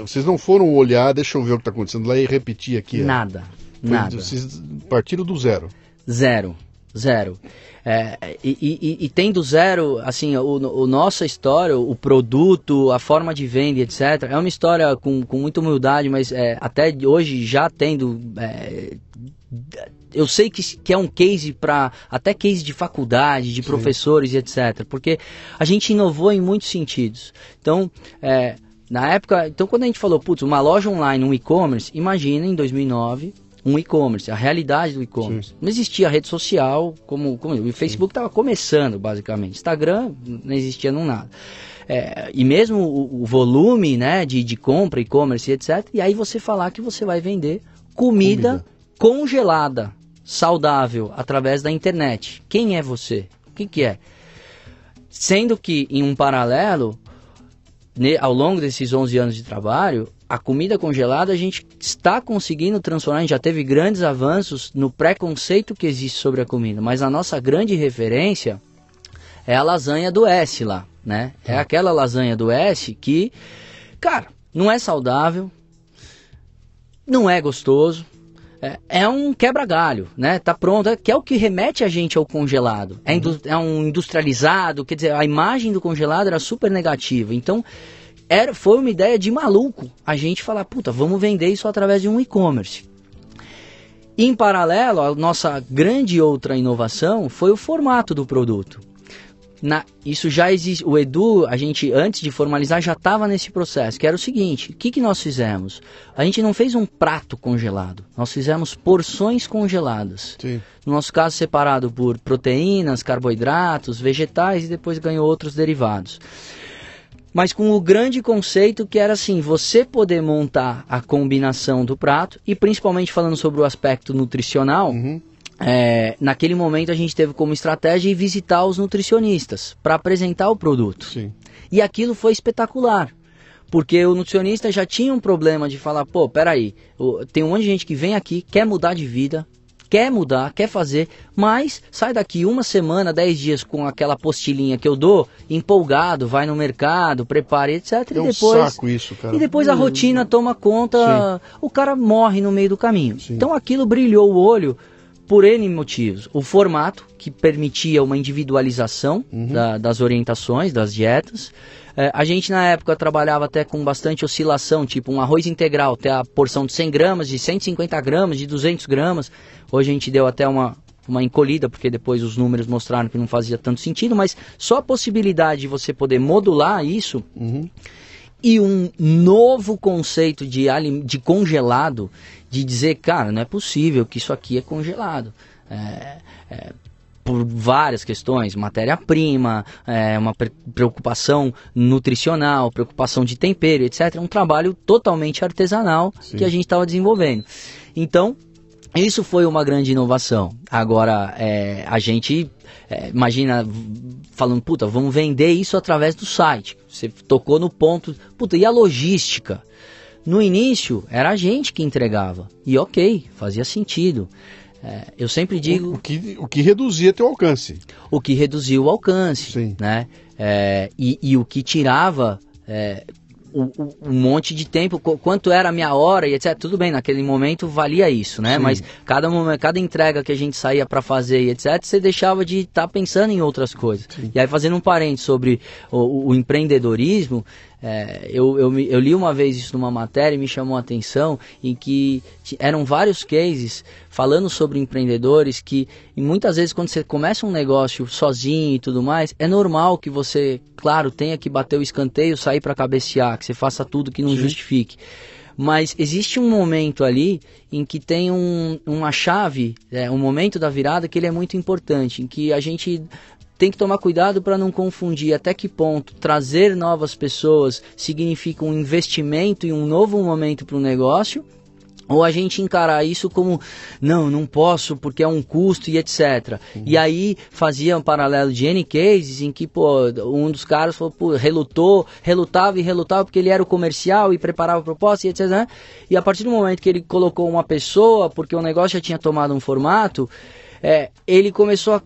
Vocês não foram olhar, deixa eu ver o que está acontecendo lá e repetir aqui. Nada. Foi, nada. Vocês partiram do zero. Zero. Zero. É, e, e, e, tendo zero, assim, o, o nossa história, o produto, a forma de venda, etc., é uma história com, com muita humildade, mas é, até hoje já tendo. É, eu sei que, que é um case para até case de faculdade, de Sim. professores e etc. Porque a gente inovou em muitos sentidos. Então, é, na época, então quando a gente falou, putz, uma loja online, um e-commerce, imagina em 2009 um e-commerce, a realidade do e-commerce. Não existia rede social, como, como o Facebook estava começando, basicamente. Instagram não existia não nada. É, e mesmo o, o, volume né, de, de compra, e-commerce, etc. E aí você falar que você vai vender comida, comida, congelada, saudável, através da internet. Quem é você? O que, que é? Sendo que, em um paralelo, ao longo desses 11 anos de trabalho, a comida congelada a gente está conseguindo transformar, a gente já teve grandes avanços no preconceito que existe sobre a comida, mas a nossa grande referência é a lasanha do S lá, né? É tá. aquela lasanha do S que, cara, não é saudável, não é gostoso, é, é um quebra-galho, né? Tá pronto, é, que é o que remete a gente ao congelado. É, uhum. é um industrializado, quer dizer, a imagem do congelado era super negativa. Então, era, foi uma ideia de maluco a gente falar, puta, vamos vender isso através de um e-commerce. Em paralelo, a nossa grande outra inovação foi o formato do produto. Na, isso já existe. O Edu, a gente, antes de formalizar, já estava nesse processo, que era o seguinte: o que, que nós fizemos? A gente não fez um prato congelado, nós fizemos porções congeladas. Sim. No nosso caso, separado por proteínas, carboidratos, vegetais e depois ganhou outros derivados mas com o grande conceito que era assim, você poder montar a combinação do prato e principalmente falando sobre o aspecto nutricional, uhum. É, naquele momento a gente teve como estratégia ir visitar os nutricionistas para apresentar o produto. Sim. E aquilo foi espetacular. Porque o nutricionista já tinha um problema de falar, pô, peraí, tem um monte de gente que vem aqui, quer mudar de vida, quer mudar, quer fazer, mas sai daqui uma semana, dez dias com aquela postilhinha que eu dou, empolgado, vai no mercado, prepara, etc. É e depois, saco isso, cara. E depois a hum. rotina toma conta, Sim. o cara morre no meio do caminho. Sim. Então aquilo brilhou o olho por N motivos. O formato, que permitia uma individualização uhum. da, das orientações, das dietas. É, a gente na época trabalhava até com bastante oscilação, tipo um arroz integral, até a porção de 100 gramas, de 150 gramas, de 200 gramas. Hoje a gente deu até uma, uma encolhida, porque depois os números mostraram que não fazia tanto sentido, mas só a possibilidade de você poder modular isso uhum. e um novo conceito de, de congelado, de dizer, cara, não é possível que isso aqui é congelado. É, é, por várias questões, matéria-prima, é, uma preocupação nutricional, preocupação de tempero, etc. É um trabalho totalmente artesanal Sim. que a gente estava desenvolvendo. Então, isso foi uma grande inovação. Agora, é, a gente é, imagina falando, puta, vamos vender isso através do site. Você tocou no ponto, puta, e a logística? No início, era a gente que entregava. E ok, fazia sentido. É, eu sempre digo. O, o, que, o que reduzia teu alcance. O que reduzia o alcance. Sim. Né? É, e, e, o que tirava é, um, um monte de tempo, quanto era a minha hora e etc. Tudo bem, naquele momento valia isso, né? Sim. Mas cada, cada entrega que a gente saía para fazer e etc., você deixava de estar tá pensando em outras coisas. Sim. E aí, fazendo um parente sobre o, o empreendedorismo, é, eu, eu, eu, li uma vez isso numa matéria e me chamou a atenção em que eram vários cases falando sobre empreendedores que muitas vezes quando você começa um negócio sozinho e tudo mais, é normal que você, claro, tenha que bater o escanteio, sair para cabecear, que você faça tudo que não Sim. justifique. Mas existe um momento ali em que tem um, uma chave, é, um momento da virada que ele é muito importante, em que a gente tem que tomar cuidado para não confundir até que ponto trazer novas pessoas significa um investimento e um novo momento para o negócio ou a gente encarar isso como não, não posso porque é um custo e etc. Uhum. E aí fazia um paralelo de N cases em que pô, um dos caras falou, pô, relutou, relutava e relutava porque ele era o comercial e preparava a proposta e etc. Né? E a partir do momento que ele colocou uma pessoa, porque o negócio já tinha tomado um formato, é, ele começou a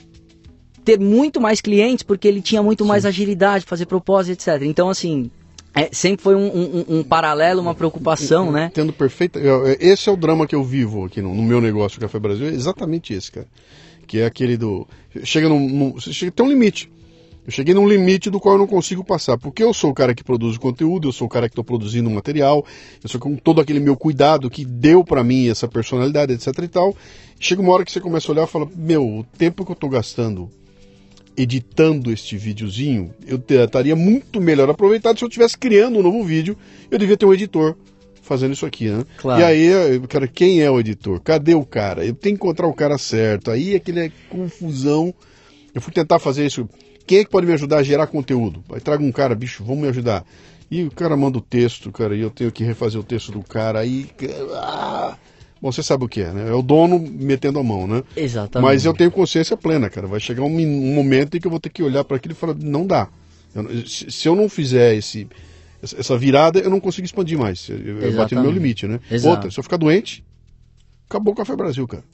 ter muito mais clientes porque ele tinha muito Sim. mais agilidade, fazer propósito, etc. Então, assim, é, sempre foi um, um, um, paralelo, uma preocupação, né? Tendo perfeita. É, esse é o drama que eu vivo aqui no, no, meu negócio, Café Brasil, é exatamente esse, cara. Que é aquele do. Chega num. num chega, tem um limite. Eu cheguei num limite do qual eu não consigo passar, porque eu sou o cara que produz o conteúdo, eu sou o cara que estou produzindo o material, eu sou com todo aquele meu cuidado que deu para mim essa personalidade, etc e tal. Chega uma hora que você começa a olhar e fala: Meu, o tempo que eu estou gastando editando este videozinho, eu estaria muito melhor aproveitado se eu estivesse criando um novo vídeo. Eu devia ter um editor fazendo isso aqui, né? Claro. E aí, cara, quem é o editor? Cadê o cara? Eu tenho que encontrar o cara certo. Aí aquele é confusão. Eu fui tentar fazer isso. Quem é que pode me ajudar a gerar conteúdo? Aí traga um cara, bicho, vamos me ajudar. E o cara manda o texto, cara, e eu tenho que refazer o texto do cara. Aí. Ah, Bom, você sabe o que é, né? É o dono metendo a mão, né? Exatamente. Mas eu tenho consciência plena, cara. Vai chegar um, um momento em que eu vou ter que olhar para aquilo e falar, não dá. Eu, se, se, eu não fizer esse, essa virada, eu não consigo expandir mais. Eu, eu bati no meu limite, né? Exato. Outra, se eu ficar doente, acabou o Café Brasil, cara.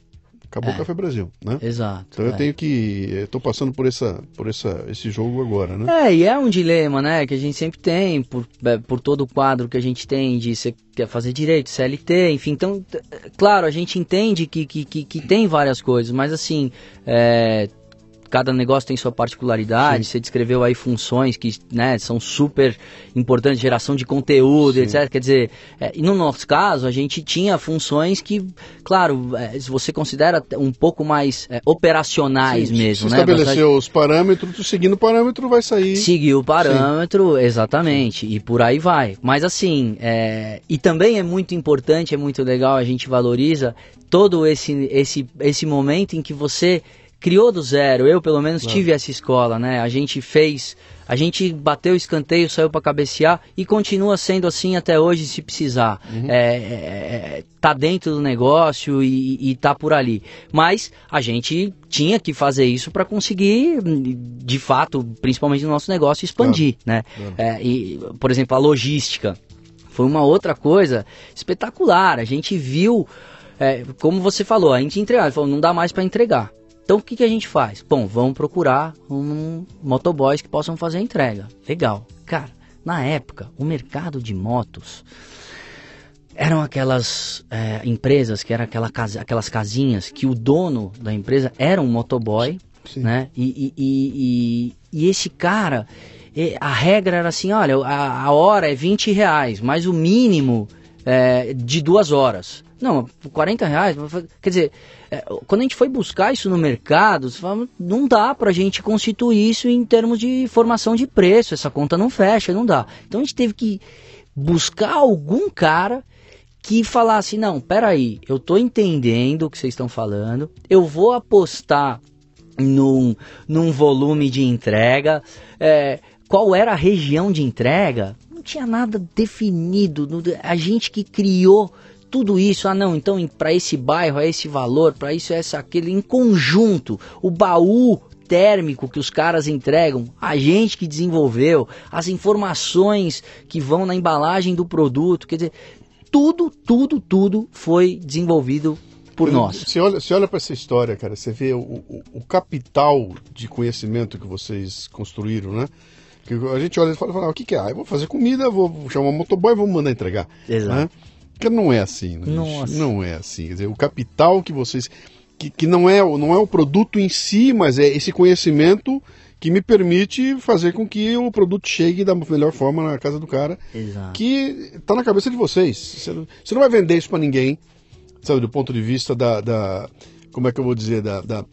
Acabou é. o Café Brasil, né? Exato. Então eu é. tenho que. Estou passando por, essa, por essa, esse jogo agora, né? É, e é um dilema, né? Que a gente sempre tem, por, é, por todo o quadro que a gente tem de você quer fazer direito, CLT, enfim. Então, claro, a gente entende que, que, que, que tem várias coisas, mas assim, é, cada negócio tem sua particularidade. Sim. Você descreveu aí funções que né, são super importantes, geração de conteúdo, Sim. etc. Quer dizer, é, e no nosso caso, a gente tinha funções que, claro, é, se você considera um pouco mais é, operacionais Sim. mesmo. Você né? estabeleceu os parâmetros, seguindo o parâmetro vai sair. Seguir o parâmetro, exatamente, e por aí vai. Mas assim, é, e também é muito importante, é muito legal, a gente valoriza todo esse, esse, esse momento em que você criou do zero. Eu, pelo menos, claro. tive essa escola, né? A gente fez, a gente bateu o escanteio, saiu para cabecear e continua sendo assim até hoje, se precisar. Uhum. É, é, é, tá dentro do negócio e, e tá por ali. Mas a gente tinha que fazer isso para conseguir, de fato, principalmente no nosso negócio, expandir, claro. né? Claro. É, e, por exemplo, a logística foi uma outra coisa espetacular. A gente viu, é, como você falou, a gente entregava, falou, não dá mais para entregar. Então o que, que a gente faz? Bom, vamos procurar um motoboys que possam fazer a entrega. Legal. Cara, na época, o mercado de motos eram aquelas é, empresas que eram aquela casa, aquelas casinhas que o dono da empresa era um motoboy, Sim. né? E, e, e, e, esse cara, a regra era assim, olha, a, a hora é 20 reais, mas o mínimo é de duas horas. Não, 40 reais, quer dizer, é, quando a gente foi buscar isso no mercado, fala, não dá para a gente constituir isso em termos de formação de preço, essa conta não fecha, não dá. Então a gente teve que buscar algum cara que falasse, não, peraí, eu estou entendendo o que vocês estão falando, eu vou apostar num, num volume de entrega, é, qual era a região de entrega, não tinha nada definido, a gente que criou tudo isso, ah não, então para esse bairro é esse valor, para isso é essa aquele em conjunto, o baú térmico que os caras entregam, a gente que desenvolveu, as informações que vão na embalagem do produto, quer dizer, tudo, tudo, tudo foi desenvolvido por nós. Você olha, você olha para essa história, cara, você vê o, o, o, capital de conhecimento que vocês construíram, né? Que a gente olha e fala, fala ah, o que, que é? Ah, eu vou fazer comida, vou chamar um motoboy e vou mandar entregar. Exato. Né? Porque não é assim, né? Nossa. Não é assim. Quer dizer, o capital que vocês. Que, que não, é, não é o produto em si, mas é esse conhecimento que me permite fazer com que o produto chegue da melhor forma na casa do cara. Exato. Que está na cabeça de vocês. Você não, você não vai vender isso para ninguém, sabe, do ponto de vista da, da como é que eu vou dizer, da, da,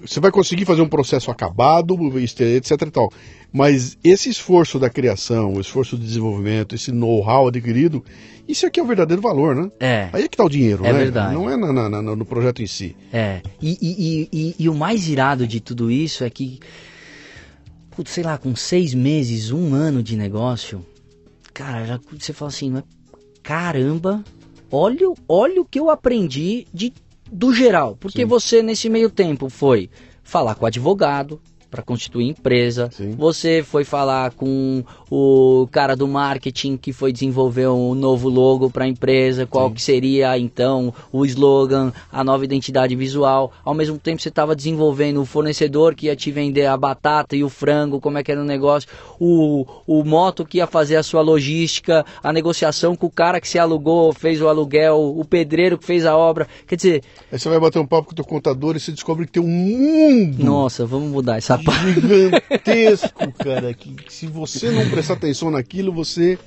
você vai conseguir fazer um processo acabado, etc e tal. Mas esse esforço da criação, o esforço de desenvolvimento, esse know-how adquirido, isso aqui é o verdadeiro valor, né? É. Aí é que está o dinheiro, é né? verdade. Não é na, na, na, no projeto em si. É. E, e, e, e, o mais irado de tudo isso é que, putz, sei lá, com seis meses, um ano de negócio, cara, já, você fala assim, caramba, olha, olha o que eu aprendi de do geral, porque Sim. você nesse meio tempo foi falar com o advogado, para constituir empresa. Sim. Você foi falar com o cara do marketing que foi desenvolver um novo logo para a empresa, qual Sim. que seria então o slogan, a nova identidade visual. Ao mesmo tempo você estava desenvolvendo o fornecedor que ia te vender a batata e o frango, como é que era o negócio, o, o moto que ia fazer a sua logística, a negociação com o cara que se alugou, fez o aluguel, o pedreiro que fez a obra. Quer dizer. Aí você vai bater um papo com o teu contador e você descobre que tem um mundo. Nossa, vamos mudar essa gigantesco, cara, que, se você não prestar atenção naquilo, você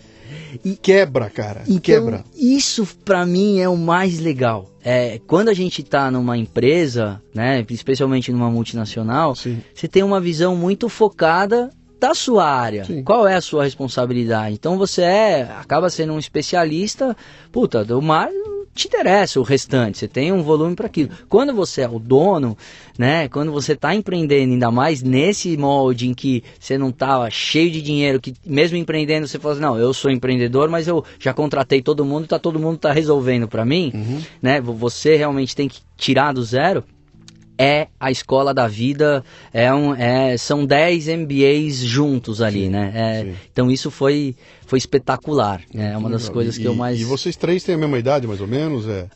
e, quebra, cara. Então, quebra. Isso para mim é o mais legal. É, quando a gente está numa empresa, né, especialmente numa multinacional, Sim. você tem uma visão muito focada da sua área. Sim. Qual é a sua responsabilidade? Então você é, acaba sendo um especialista, puta, do mar te interessa o restante, você tem um volume para aquilo. Quando você é o dono, né, quando você está empreendendo, ainda mais nesse molde em que você não estava cheio de dinheiro, que mesmo empreendendo você fala assim, não, eu sou empreendedor, mas eu já contratei todo mundo, tá todo mundo tá resolvendo para mim, uhum. né? Você realmente tem que tirar do zero é a escola da vida, é um, é, são 10 MBAs juntos ali, sim, né? É, então isso foi, foi espetacular, né? é uma das coisas e, que eu mais... E vocês três têm a mesma idade, mais ou menos? É...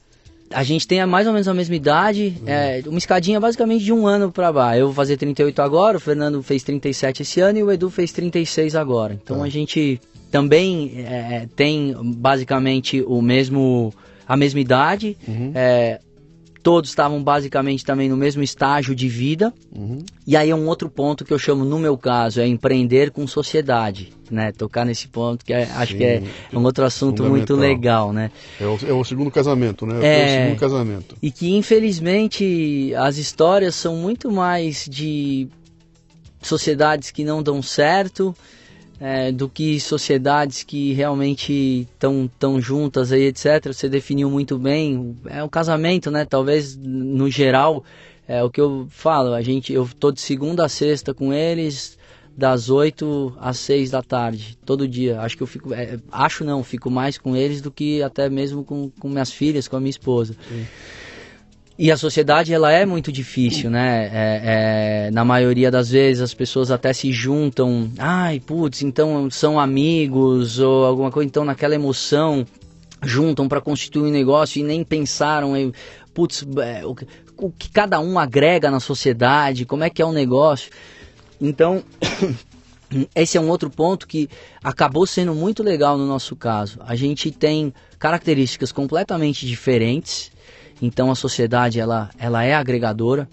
A gente tem mais ou menos a mesma idade, uhum. é, uma escadinha basicamente de um ano para baixo. Eu vou fazer 38 agora, o Fernando fez 37 esse ano e o Edu fez 36 agora. Então tá. a gente também é, tem basicamente o mesmo a mesma idade. Uhum. É, todos estavam basicamente também no mesmo estágio de vida. Uhum. E aí é um outro ponto que eu chamo, no meu caso, é empreender com sociedade. Né, tocar nesse ponto que é, acho que é, um outro assunto muito legal, né? É o, é o segundo casamento, né? É, é, o segundo casamento. E que infelizmente as histórias são muito mais de sociedades que não dão certo, é, do que sociedades que realmente estão tão juntas aí, etc. Você definiu muito bem. É um casamento, né? Talvez no geral, é o que eu falo. A gente, eu tô de segunda a sexta com eles, das 8 às 6 da tarde, todo dia. Acho que eu fico, é, acho não, fico mais com eles do que até mesmo com, com minhas filhas, com a minha esposa. Sim. E a sociedade ela é muito difícil, né? É, é, na maioria das vezes as pessoas até se juntam, ai, putz, então são amigos ou alguma coisa, então naquela emoção juntam para constituir um negócio e nem pensaram, putz, é, o, o que cada um agrega na sociedade, como é que é o negócio. Então, esse é um outro ponto que acabou sendo muito legal no nosso caso. A gente tem características completamente diferentes então a sociedade ela, ela é agregadora.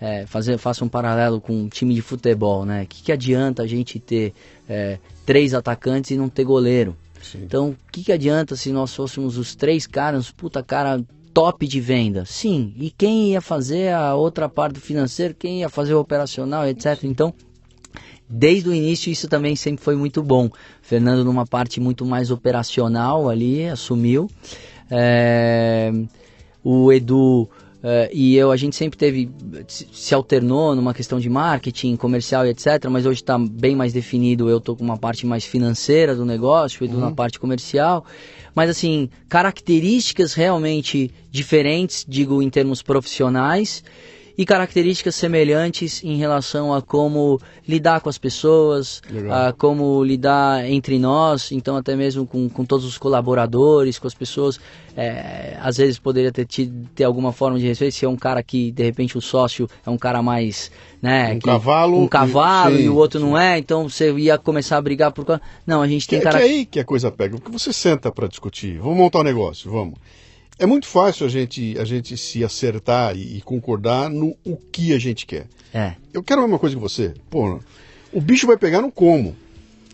É, fazer, faça um paralelo com um time de futebol, né? O que, que adianta a gente ter é, três atacantes e não ter goleiro? Sim. Então, o que, que adianta se nós fôssemos os três caras, puta cara top de venda? Sim. E quem ia fazer a outra parte do financeiro? Quem ia fazer o operacional, etc. Então, desde o início isso também sempre foi muito bom. Fernando numa parte muito mais operacional ali assumiu. É o Edu Uh, e eu, a gente sempre teve, se alternou numa questão de marketing, comercial e etc. Mas hoje está bem mais definido. Eu estou com uma parte mais financeira do negócio, o Edu uhum. na parte comercial. Mas assim, características realmente diferentes, digo, em termos profissionais. E características semelhantes em relação a como lidar com as pessoas, Legal. a como lidar entre nós, então até mesmo com, com todos os colaboradores, com as pessoas. É, às vezes poderia ter, tido, ter alguma forma de respeito se é um cara que de repente o sócio é um cara mais né um que, cavalo um cavalo e, sim, e o outro sim. não é então você ia começar a brigar por não a gente tem que, cara que é aí que a coisa pega porque você senta para discutir vamos montar um negócio vamos é muito fácil a gente, a gente se acertar e, e concordar no o que a gente quer. É. Eu quero a mesma coisa que você. Pô, o bicho vai pegar no como.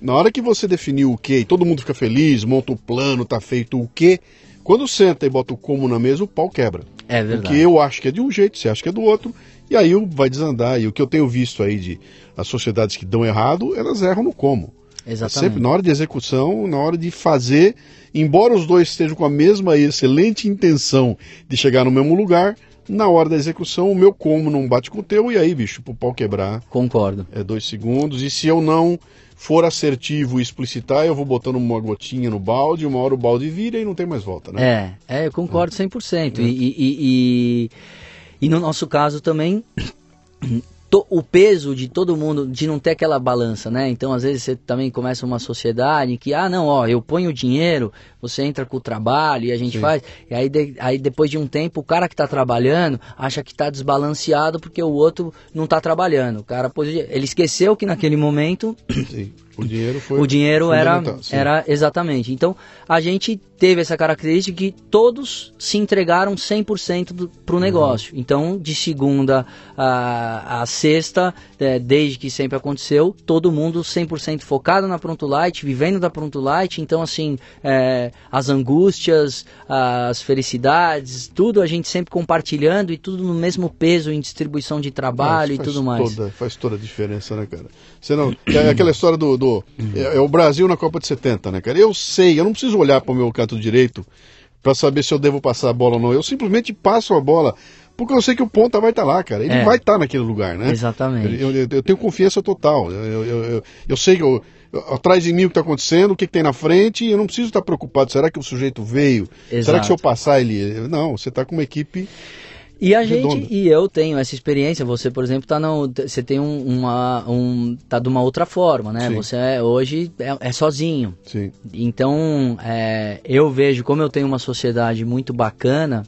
Na hora que você definiu o que e todo mundo fica feliz, monta o plano, tá feito o que, quando senta e bota o como na mesa, o pau quebra. É verdade. Porque eu acho que é de um jeito, você acha que é do outro, e aí vai desandar. E o que eu tenho visto aí de as sociedades que dão errado, elas erram no como. Exatamente. É sempre na hora de execução, na hora de fazer, embora os dois estejam com a mesma excelente intenção de chegar no mesmo lugar, na hora da execução o meu como não bate com o teu e aí, bicho, pro pau quebrar. Concordo. É dois segundos. E se eu não for assertivo e explicitar, eu vou botando uma gotinha no balde, uma hora o balde vira e não tem mais volta, né? É, é eu concordo 100%. É. E, e, e, e no nosso caso também to, o peso de todo mundo, de não ter aquela balança, né? Então, às vezes, você também começa uma sociedade que, ah, não, ó, eu ponho dinheiro, você entra com o trabalho e a gente Sim. faz. E aí, de, aí, depois de um tempo, o cara que está trabalhando acha que está desbalanceado porque o outro não está trabalhando. O cara, ele esqueceu que naquele momento. Sim. O dinheiro foi. O dinheiro era, era exatamente. Então, a gente teve essa característica que todos se entregaram 100% para o negócio. Uhum. Então, de segunda a, a sexta, é, desde que sempre aconteceu, todo mundo 100% focado na Pronto Light, vivendo da Pronto Light. Então, assim, é, as angústias, as felicidades, tudo a gente sempre compartilhando e tudo no mesmo peso em distribuição de trabalho e tudo mais. Toda, faz toda a diferença, né, cara? Você não, é aquela história do, do é, é, o Brasil na Copa de 70, né, cara? Eu sei, eu não preciso olhar para o meu canto direito para saber se eu devo passar a bola ou não. Eu simplesmente passo a bola porque eu sei que o ponta vai estar tá lá, cara. Ele é. vai estar tá naquele lugar, né? Exatamente. Eu, eu, eu tenho confiança total. Eu, eu, eu sei que eu, atrás de mim o que está acontecendo, o que, que, tem na frente, e eu não preciso estar preocupado. Será que o sujeito veio? Exato. Será que se eu passar ele. Não, você está com uma equipe e a gente, e eu tenho essa experiência, você, por exemplo, tá no, você tem um, uma, um, tá de uma outra forma, né? Sim. Você é, hoje é, é, sozinho. Sim. Então, é, eu vejo, como eu tenho uma sociedade muito bacana,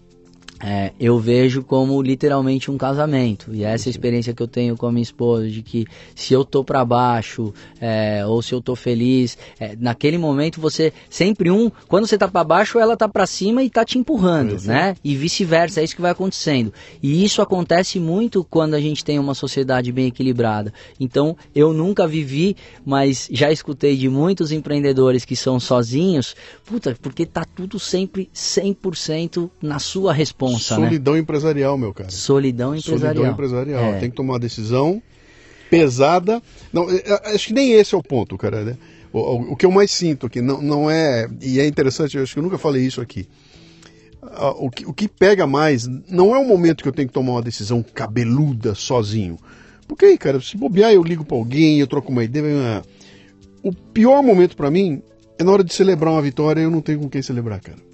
é, eu vejo como literalmente um casamento. E essa experiência que eu tenho com a minha esposa, de que se eu tô para baixo é, ou se eu tô feliz, é, naquele momento você sempre um, quando você tá para baixo, ela tá para cima e tá te empurrando, é. né? E vice-versa, é isso que vai acontecendo. E isso acontece muito quando a gente tem uma sociedade bem equilibrada. Então, eu nunca vivi, mas já escutei de muitos empreendedores que são sozinhos, puta, porque tá tudo sempre 100% na sua resposta responsa, né? Solidão né? empresarial, meu cara. Solidão empresarial. Solidão empresarial. É. Tem que tomar uma decisão pesada. Não, é, é, acho que nem esse é o ponto, cara. Né? O, o, que eu mais sinto aqui não, não é. E é interessante, eu acho que eu nunca falei isso aqui. O que, o que pega mais não é o momento que eu tenho que tomar uma decisão cabeluda sozinho. Porque aí, cara, se bobear, eu ligo para alguém, eu troco uma ideia. O pior momento para mim é na hora de celebrar uma vitória e eu não tenho com quem celebrar, cara.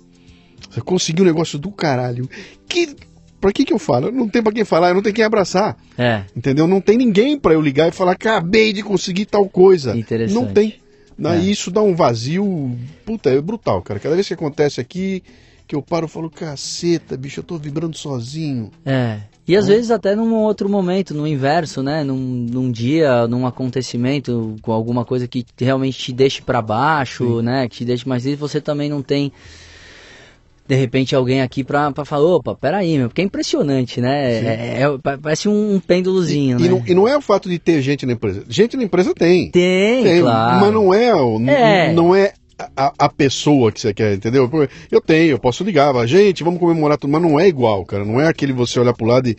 Você conseguiu um negócio do caralho. Que. Pra que que eu falo? Não tem pra quem falar, eu não tenho quem abraçar. É. Entendeu? Não tem ninguém para eu ligar e falar, acabei de conseguir tal coisa. Interessante. Não tem. É. Isso dá um vazio. Puta, é brutal, cara. Cada vez que acontece aqui, que eu paro e falo, caceta, bicho, eu tô vibrando sozinho. É. E às vezes até num outro momento, no inverso, né? Num, num dia, num acontecimento, com alguma coisa que realmente te deixe para baixo, Sim. né? Que te deixe mais livre, você também não tem de repente alguém aqui pra, pra falar, opa, peraí, meu, porque é impressionante, né? É, é, parece um, pêndulozinho, e, né? E não, e não, é o fato de ter gente na empresa. Gente na empresa tem. Tem, tem claro. Mas não é, é. não é a, a, pessoa que você quer, entendeu? Eu tenho, eu posso ligar, gente, vamos comemorar tudo, mas não é igual, cara. Não é aquele você olhar pro lado e.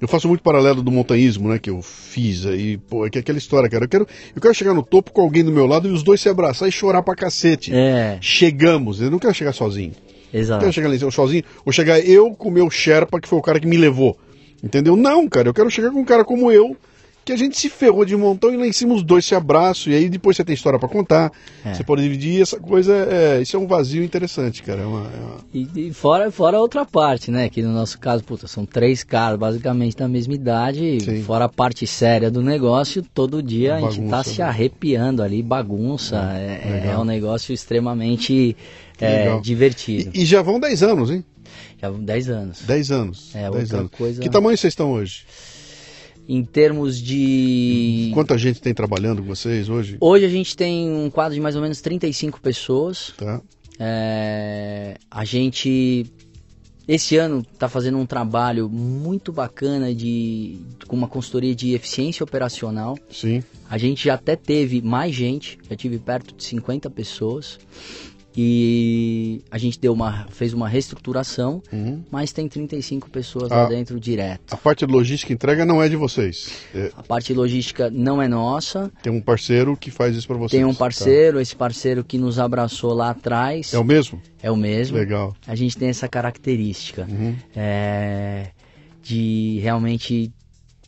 Eu faço muito paralelo do montanhismo, né, que eu fiz aí, pô, é que é aquela história, cara. Eu quero, eu quero chegar no topo com alguém do meu lado e os dois se abraçar e chorar pra cacete. É. Chegamos, eu não quero chegar sozinho. Exato. Quero chegar ali eu sozinho, ou chegar eu com o meu Sherpa, que foi o cara que me levou. Entendeu? Não, cara, eu quero chegar com um cara como eu, que a gente se ferrou de montão e lá em cima os dois se abraçam, e aí depois você tem história para contar, é. você pode dividir, essa coisa, é, isso é um vazio interessante, cara. É uma, é uma... E, e, fora, fora a outra parte, né, que no nosso caso, puta, são três caras basicamente da mesma idade, Sim. fora a parte séria do negócio, todo dia a gente tá se né? arrepiando ali, bagunça, é, é, é um negócio extremamente divertido. E, e já vão 10 anos, hein? Já vão 10 anos. 10 anos. É, 10 anos. Coisa... Que tamanho vocês estão hoje? Em termos de. Quanta gente tem trabalhando com vocês hoje? Hoje a gente tem um quadro de mais ou menos 35 pessoas. Tá. É... A gente. Esse ano está fazendo um trabalho muito bacana de com uma consultoria de eficiência operacional. Sim. A gente já até teve mais gente, já tive perto de 50 pessoas. E a gente deu uma, fez uma reestruturação, uhum. mas tem 35 pessoas a, lá dentro direto. A parte de logística entrega não é de vocês? É... A parte de logística não é nossa. Tem um parceiro que faz isso para vocês? Tem um parceiro, tá. esse parceiro que nos abraçou lá atrás. É o mesmo? É o mesmo. Legal. A gente tem essa característica uhum. é, de realmente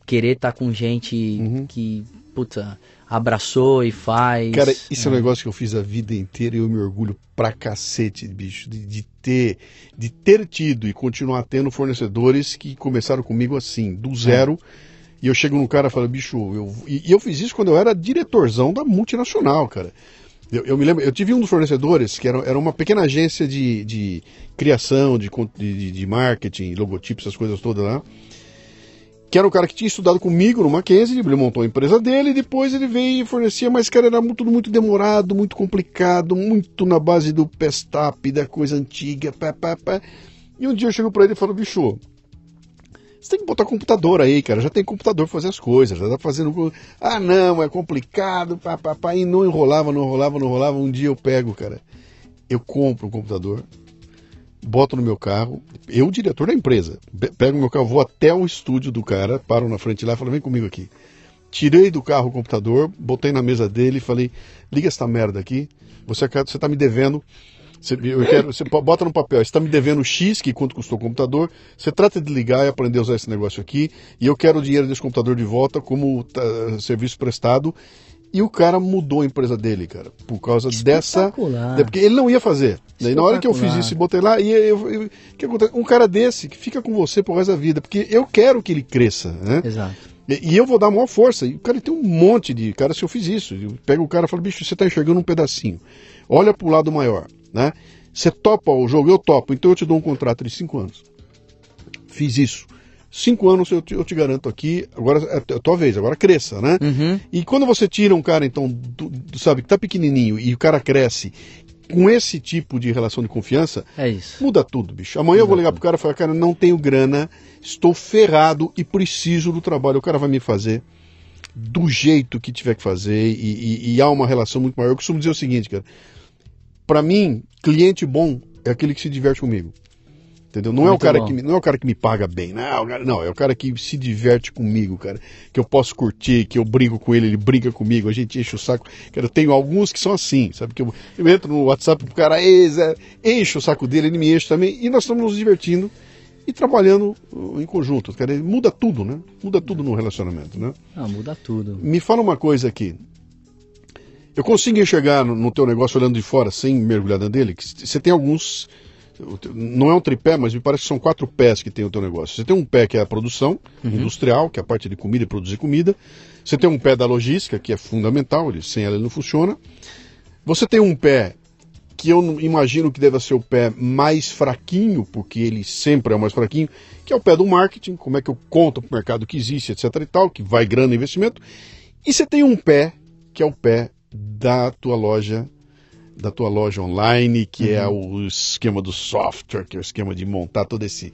querer estar tá com gente uhum. que, puta abraçou e faz. Cara, isso é. um é. negócio que eu fiz a vida inteira e eu me orgulho pra cacete, bicho, de, de, ter de ter tido e continuar tendo fornecedores que começaram comigo assim, do zero. É. E eu chego no cara e falo, bicho, eu, e, e, eu fiz isso quando eu era diretorzão da multinacional, cara. Eu, eu, me lembro, eu tive um dos fornecedores que era, era uma pequena agência de, de criação, de, de, de marketing, logotipos, essas coisas todas lá que era um cara que tinha estudado comigo no Mackenzie, ele montou a empresa dele e depois ele veio e fornecia, mas cara, era tudo muito demorado, muito complicado, muito na base do pestap, da coisa antiga, pá, pá, pá. E um dia eu chego para ele e falo, bicho, você tem que botar computador aí, cara, já tem computador pra fazer as coisas, já tá fazendo... Ah, não, é complicado, pá, pá, pá, e não enrolava, não enrolava, não enrolava, um dia eu pego, cara, eu compro um computador, boto no meu carro, eu, diretor da empresa, pego meu carro, vou até o estúdio do cara, paro na frente lá e falo, vem comigo aqui. Tirei do carro o computador, botei na mesa dele e falei, liga essa merda aqui, você, você tá me devendo, você, eu quero, você bota no papel, você está me devendo X, que quanto custou o computador, você trata de ligar e aprender a usar esse negócio aqui, e eu quero o dinheiro desse computador de volta como tá, serviço prestado, e o cara mudou a empresa dele, cara, por causa dessa. Porque ele não ia fazer. Daí na hora que eu fiz isso e botei lá, e eu, eu, que acontece? Um cara desse que fica com você por resto da vida, porque eu quero que ele cresça, né? Exato. E, e eu vou dar maior força. E o cara tem um monte de. Cara, se eu fiz isso, eu pego o cara e falo, bicho, você está enxergando um pedacinho. Olha para o lado maior, né? Você topa o jogo, eu topo, então eu te dou um contrato de cinco anos. Fiz isso cinco anos eu te, eu te garanto aqui, agora é a tua vez, agora cresça, né? Uhum. E quando você tira um cara, então, do, do, sabe, que tá pequenininho e o cara cresce com esse tipo de relação de confiança, é muda tudo, bicho. Amanhã muda eu vou ligar tudo. pro cara e falar, cara, não tenho grana, estou ferrado e preciso do trabalho. O cara vai me fazer do jeito que tiver que fazer e, e, e há uma relação muito maior. Eu costumo dizer o seguinte, cara, para mim, cliente bom é aquele que se diverte comigo. Entendeu? Não é, o cara que, não é o cara que me paga bem, não, não, é o cara que se diverte comigo, cara. Que eu posso curtir, que eu brinco com ele, ele brinca comigo, a gente enche o saco. Cara, eu tenho alguns que são assim, sabe? Que eu, eu entro no WhatsApp pro cara, enche o saco dele, ele me enche também, e nós estamos nos divertindo e trabalhando uh, em conjunto. Cara, muda tudo, né? Muda tudo no relacionamento, né? Ah, muda tudo. Me fala uma coisa aqui. Eu consigo enxergar no, no teu negócio olhando de fora, sem mergulhar dele, que você tem alguns não é um tripé, mas me parece que são quatro pés que tem o teu negócio. Você tem um pé que é a produção uhum. industrial, que é a parte de comida e produzir comida. Você tem um pé da logística, que é fundamental, ele, sem ela ele não funciona. Você tem um pé que eu imagino que deva ser o pé mais fraquinho, porque ele sempre é o mais fraquinho, que é o pé do marketing, como é que eu conto para o mercado que existe, etc e tal, que vai grana investimento. E você tem um pé, que é o pé da tua loja da tua loja online, que é uhum. é o esquema do software, que é o esquema de montar todo esse,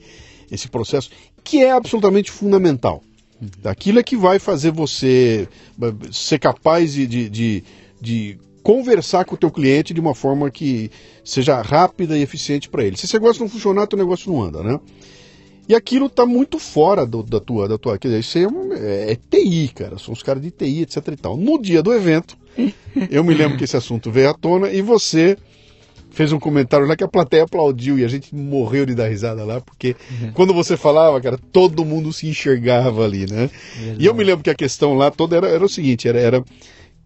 esse processo, que é absolutamente fundamental. Uhum. Aquilo é que vai fazer você ser capaz de, de, de, de conversar com o teu cliente de uma forma que seja rápida e eficiente para ele. Se esse negócio não funcionar, teu negócio não anda, né? E aquilo está muito fora do, da tua, da tua, quer dizer, isso é, é, é TI, cara, são os caras de TI, etc e tal. No dia do evento, eu me lembro que esse assunto veio à tona e você fez um comentário lá que a plateia aplaudiu e a gente morreu de dar risada lá, porque uhum. quando você falava, cara, todo mundo se enxergava ali, né? Verdade. E eu me lembro que a questão lá toda era, era o seguinte, era, era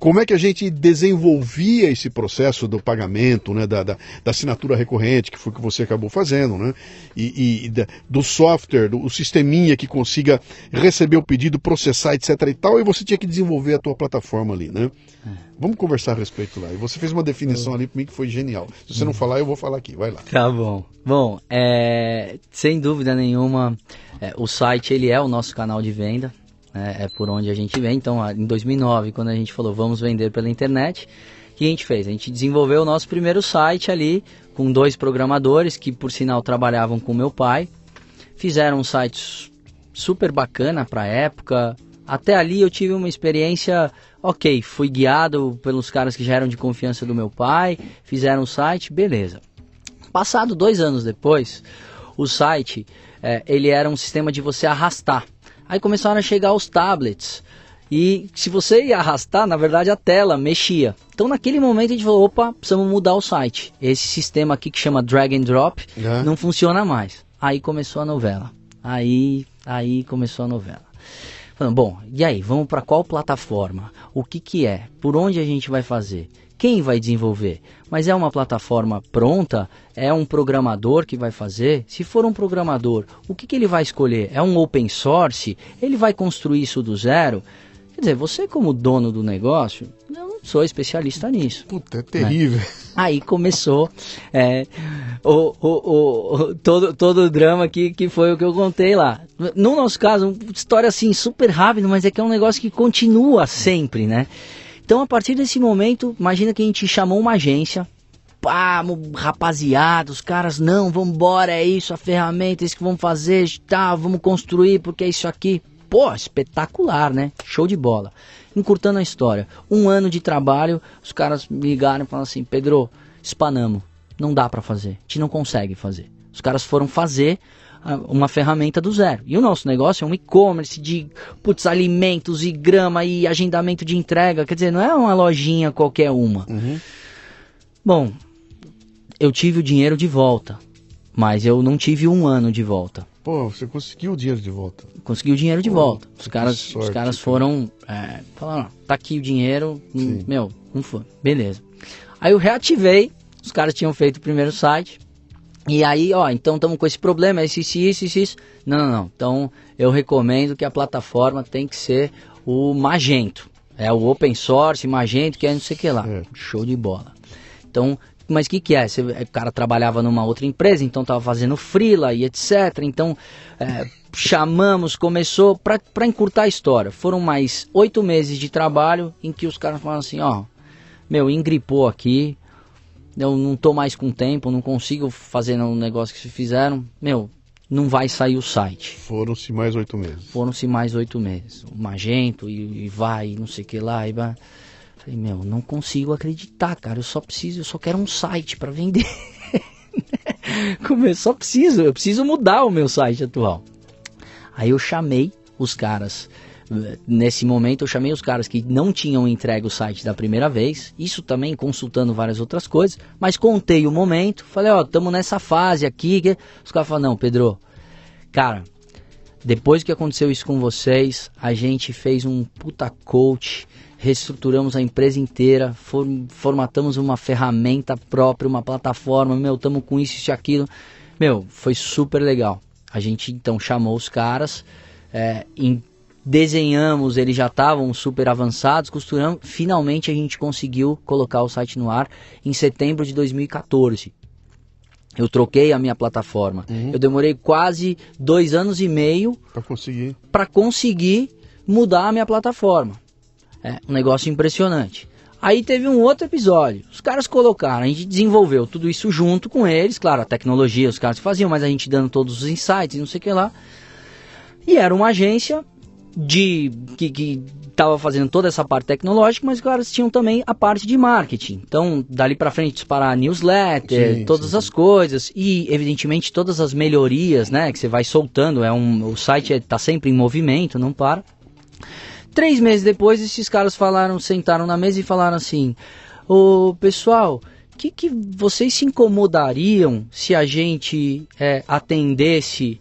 como é que a gente desenvolvia esse processo do pagamento, né, da, da, da assinatura recorrente, que foi o que você acabou fazendo, né, e, e da, do software, do sisteminha que consiga receber o pedido, processar, etc e tal, e você tinha que desenvolver a tua plataforma ali, né. É. Vamos conversar a respeito lá. E você fez uma definição ali para mim que foi genial. Se você não falar, eu vou falar aqui. Vai lá. Tá bom. Bom, é, sem dúvida nenhuma, é, o site ele é o nosso canal de venda né, é por onde a gente vem. Então, em 2009, quando a gente falou vamos vender pela internet, o que a gente fez? A gente desenvolveu o nosso primeiro site ali com dois programadores que, por sinal, trabalhavam com meu pai. Fizeram um site super bacana para a época. Até ali eu tive uma experiência ok, fui guiado pelos caras que já eram de confiança do meu pai, fizeram o site, beleza. Passado dois anos depois, o site é, ele era um sistema de você arrastar. Aí começaram a chegar os tablets. E se você ia arrastar, na verdade a tela mexia. Então naquele momento a gente falou, opa, precisamos mudar o site. Esse sistema aqui que chama drag and drop é. não funciona mais. Aí começou a novela. Aí, aí começou a novela. Falando, bom, e aí, vamos para qual plataforma? O que que é? Por onde a gente vai fazer? Quem vai desenvolver? Mas é uma plataforma pronta? É um programador que vai fazer? Se for um programador, o que, que ele vai escolher? É um open source? Ele vai construir isso do zero? Quer dizer, você como dono do negócio, eu não sou especialista nisso. Puta, é terrível. Né? Aí começou é, o, o, o, todo, todo o drama que, que foi o que eu contei lá. No nosso caso, uma história assim, super rápida, mas é que é um negócio que continua sempre, né? Então, a partir desse momento, imagina que a gente chamou uma agência. Pá, rapaziada, os caras, não, vamos embora, é isso, a ferramenta, é isso que vamos fazer, tá, vamos construir, porque é isso aqui. Pô, espetacular, né? Show de bola. Encurtando a história, um ano de trabalho, os caras me ligaram e falaram assim, Pedro, espanamos, não dá para fazer, a gente não consegue fazer. Os caras foram fazer, uma ferramenta do zero. E o nosso negócio é um e-commerce de putz, alimentos e grama e agendamento de entrega. Quer dizer, não é uma lojinha qualquer uma. Uhum. Bom, eu tive o dinheiro de volta, mas eu não tive um ano de volta. Pô, você conseguiu o dinheiro de volta? Consegui o dinheiro de Pô, volta. Os caras, sorte, os caras foram. É, falaram, tá aqui o dinheiro. Hum, Sim. Meu, não foi. Beleza. Aí eu reativei. Os caras tinham feito o primeiro site. E aí, ó, então estamos com esse problema, esse, isso, isso, isso. Não, não, não. Então eu recomendo que a plataforma tem que ser o Magento. É o open source, Magento, que é não sei o que lá. É. Show de bola. Então, mas o que, que é? Você, o cara trabalhava numa outra empresa, então estava fazendo freela e etc. Então, é, chamamos, começou, para encurtar a história, foram mais oito meses de trabalho em que os caras falaram assim, ó, meu, engripou aqui, eu não tô mais com tempo, não consigo fazer um negócio que se fizeram, meu, não vai sair o site. Foram-se mais oito meses. Foram-se mais oito meses. O Magento e, e vai, não sei o que lá, e vai. Falei, meu, não consigo acreditar, cara. Eu só preciso, eu só quero um site para vender. Como eu só preciso, eu preciso mudar o meu site atual. Aí eu chamei os caras nesse momento eu chamei os caras que não tinham entregue o site da primeira vez, isso também consultando várias outras coisas, mas contei o momento, falei, ó, estamos nessa fase aqui, os caras falaram, não, Pedro, cara, depois que aconteceu isso com vocês, a gente fez um puta coach, reestruturamos a empresa inteira, formatamos uma ferramenta própria, uma plataforma, meu, estamos com isso e aquilo, meu, foi super legal. A gente então chamou os caras, é, desenhamos, eles já estavam super avançados, costuramos, finalmente a gente conseguiu colocar o site no ar em setembro de 2014. Eu troquei a minha plataforma. Uhum. Eu demorei quase dois anos e meio para conseguir. Para conseguir mudar a minha plataforma. É um negócio impressionante. Aí teve um outro episódio. Os caras colocaram, a gente desenvolveu tudo isso junto com eles, claro, a tecnologia os caras faziam, mas a gente dando todos os insights e não sei o que lá. E era uma agência de que, que estava fazendo toda essa parte tecnológica, mas os caras tinham também a parte de marketing. Então, dali para frente disparar newsletter, sim, todas sim. as coisas e evidentemente todas as melhorias, né, que você vai soltando. É um, o site está sempre em movimento, não para. Três meses depois, esses caras falaram, sentaram na mesa e falaram assim: "O pessoal, que, que vocês se incomodariam se a gente é, atendesse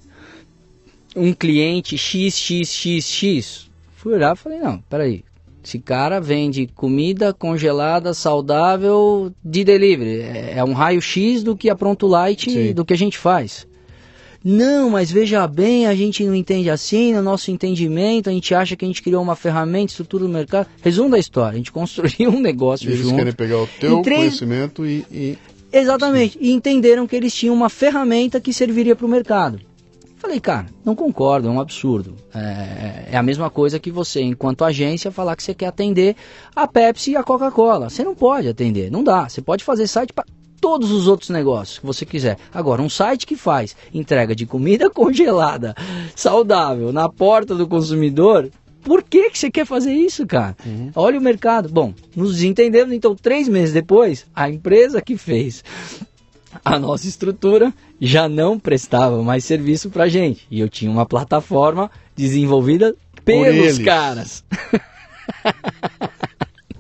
um cliente XXXX? Fui olhar e falei, não, peraí, esse cara vende comida congelada, saudável, de delivery. É, é um raio-x do que a Pronto Light, Sim. do que a gente faz. Não, mas veja bem, a gente não entende assim, no nosso entendimento, a gente acha que a gente criou uma ferramenta, estrutura do mercado. Resumo da história, a gente construiu um negócio eles junto. Eles querem pegar o teu três... conhecimento e, e... Exatamente, e entenderam que eles tinham uma ferramenta que serviria para o mercado. Falei, cara, não concordo, é um absurdo. É, é, a mesma coisa que você, enquanto agência, falar que você quer atender a Pepsi e a Coca-Cola. Você não pode atender, não dá. Você pode fazer site para todos os outros negócios que você quiser. Agora, um site que faz entrega de comida congelada, saudável, na porta do consumidor, por que, que você quer fazer isso, cara? Uhum. Olha o mercado. Bom, nos desentendemos, então, três meses depois, a empresa que fez a nossa estrutura já não prestava mais serviço pra gente. E eu tinha uma plataforma desenvolvida pelos caras.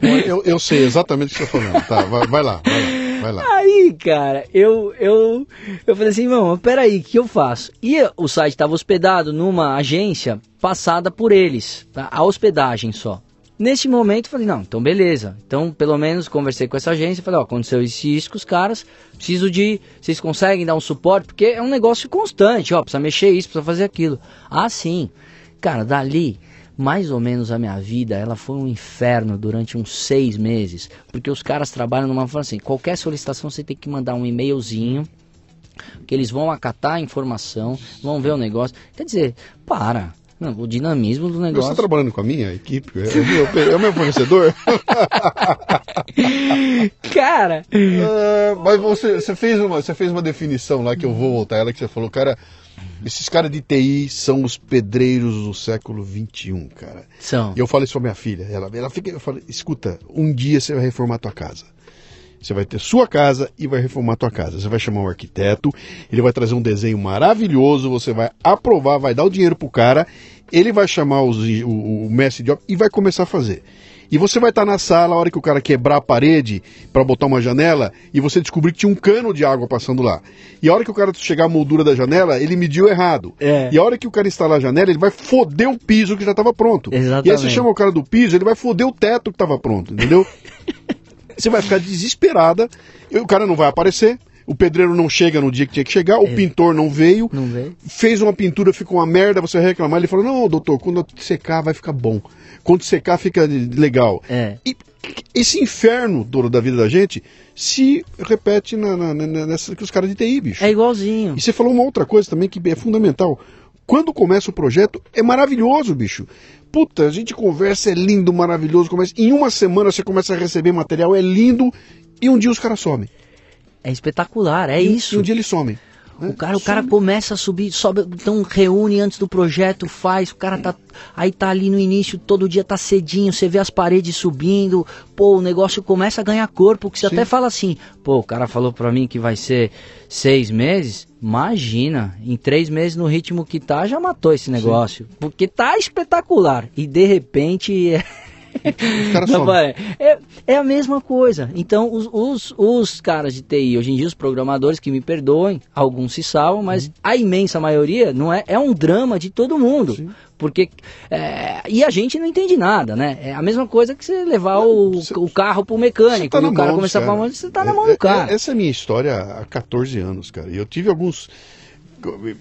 Eu, eu sei exatamente o que você está falando. Tá, vai, vai lá, vai lá. Vai lá. Aí, cara, eu, eu, eu falei assim, irmão, peraí, o que eu faço? E o site estava hospedado numa agência passada por eles, tá? a hospedagem só. Nesse momento, falei, não, então beleza. Então, pelo menos, conversei com essa agência, falei, ó, aconteceu isso isso com os caras, preciso de, vocês conseguem dar um suporte? Porque é um negócio constante, ó, precisa mexer isso, precisa fazer aquilo. Ah, sim. Cara, dali, mais ou menos a minha vida, ela foi um inferno durante uns seis meses, porque os caras trabalham numa forma assim, qualquer solicitação você tem que mandar um e-mailzinho, que eles vão acatar a informação, vão ver o negócio. Quer dizer, para. Não, o dinamismo do negócio. Você está trabalhando com a minha equipe? É, o meu, é o meu fornecedor? cara! Uh, mas você, você, fez uma, você fez uma definição lá que eu vou voltar ela, que você falou, cara, esses caras de TI são os pedreiros do século XXI, cara. São. E eu falo isso pra minha filha. Ela, ela fica, eu falo, escuta, um dia você vai reformar tua casa. Você vai ter sua casa e vai reformar tua casa. Você vai chamar um arquiteto, ele vai trazer um desenho maravilhoso, você vai aprovar, vai dar o dinheiro pro cara, ele vai chamar os, o, o mestre de obra e vai começar a fazer. E você vai estar na sala a hora que o cara quebrar a parede para botar uma janela e você descobrir que tinha um cano de água passando lá. E a hora que o cara chegar à moldura da janela, ele mediu errado. É. E a hora que o cara instalar a janela, ele vai foder o piso que já estava pronto. Exatamente. E aí você chama o cara do piso, ele vai foder o teto que estava pronto, entendeu? você vai ficar desesperada, o cara não vai aparecer. O pedreiro não chega no dia que tinha que chegar, o é. pintor não veio, não veio, fez uma pintura, ficou uma merda, você vai reclamar. Ele falou: Não, doutor, quando secar vai ficar bom. Quando secar fica legal. É. E esse inferno do, da vida da gente se repete na, na, na, nessa, com os caras de TI, bicho. É igualzinho. E você falou uma outra coisa também que é fundamental. Quando começa o projeto, é maravilhoso, bicho. Puta, a gente conversa, é lindo, maravilhoso. Começa... Em uma semana você começa a receber material, é lindo, e um dia os caras somem. É espetacular, é e, isso. E um dia eles somem. Né? O cara, o cara começa a subir, sobe, então reúne antes do projeto, faz, o cara tá aí tá ali no início, todo dia tá cedinho, você vê as paredes subindo, pô, o negócio começa a ganhar corpo, que você Sim. até fala assim, pô, o cara falou pra mim que vai ser seis meses, imagina, em três meses no ritmo que tá, já matou esse negócio, Sim. porque tá espetacular, e de repente Não, é, é a mesma coisa. Então, os, os, os, caras de TI, hoje em dia, os programadores que me perdoem, alguns se salvam, mas uhum. a imensa maioria não é, é um drama de todo mundo. Sim. Porque. É, e a gente não entende nada, né? É a mesma coisa que você levar o, você, o carro pro mecânico tá e o cara começar a falar, você tá na mão do é, é, cara. Essa é a minha história há 14 anos, cara. E eu tive alguns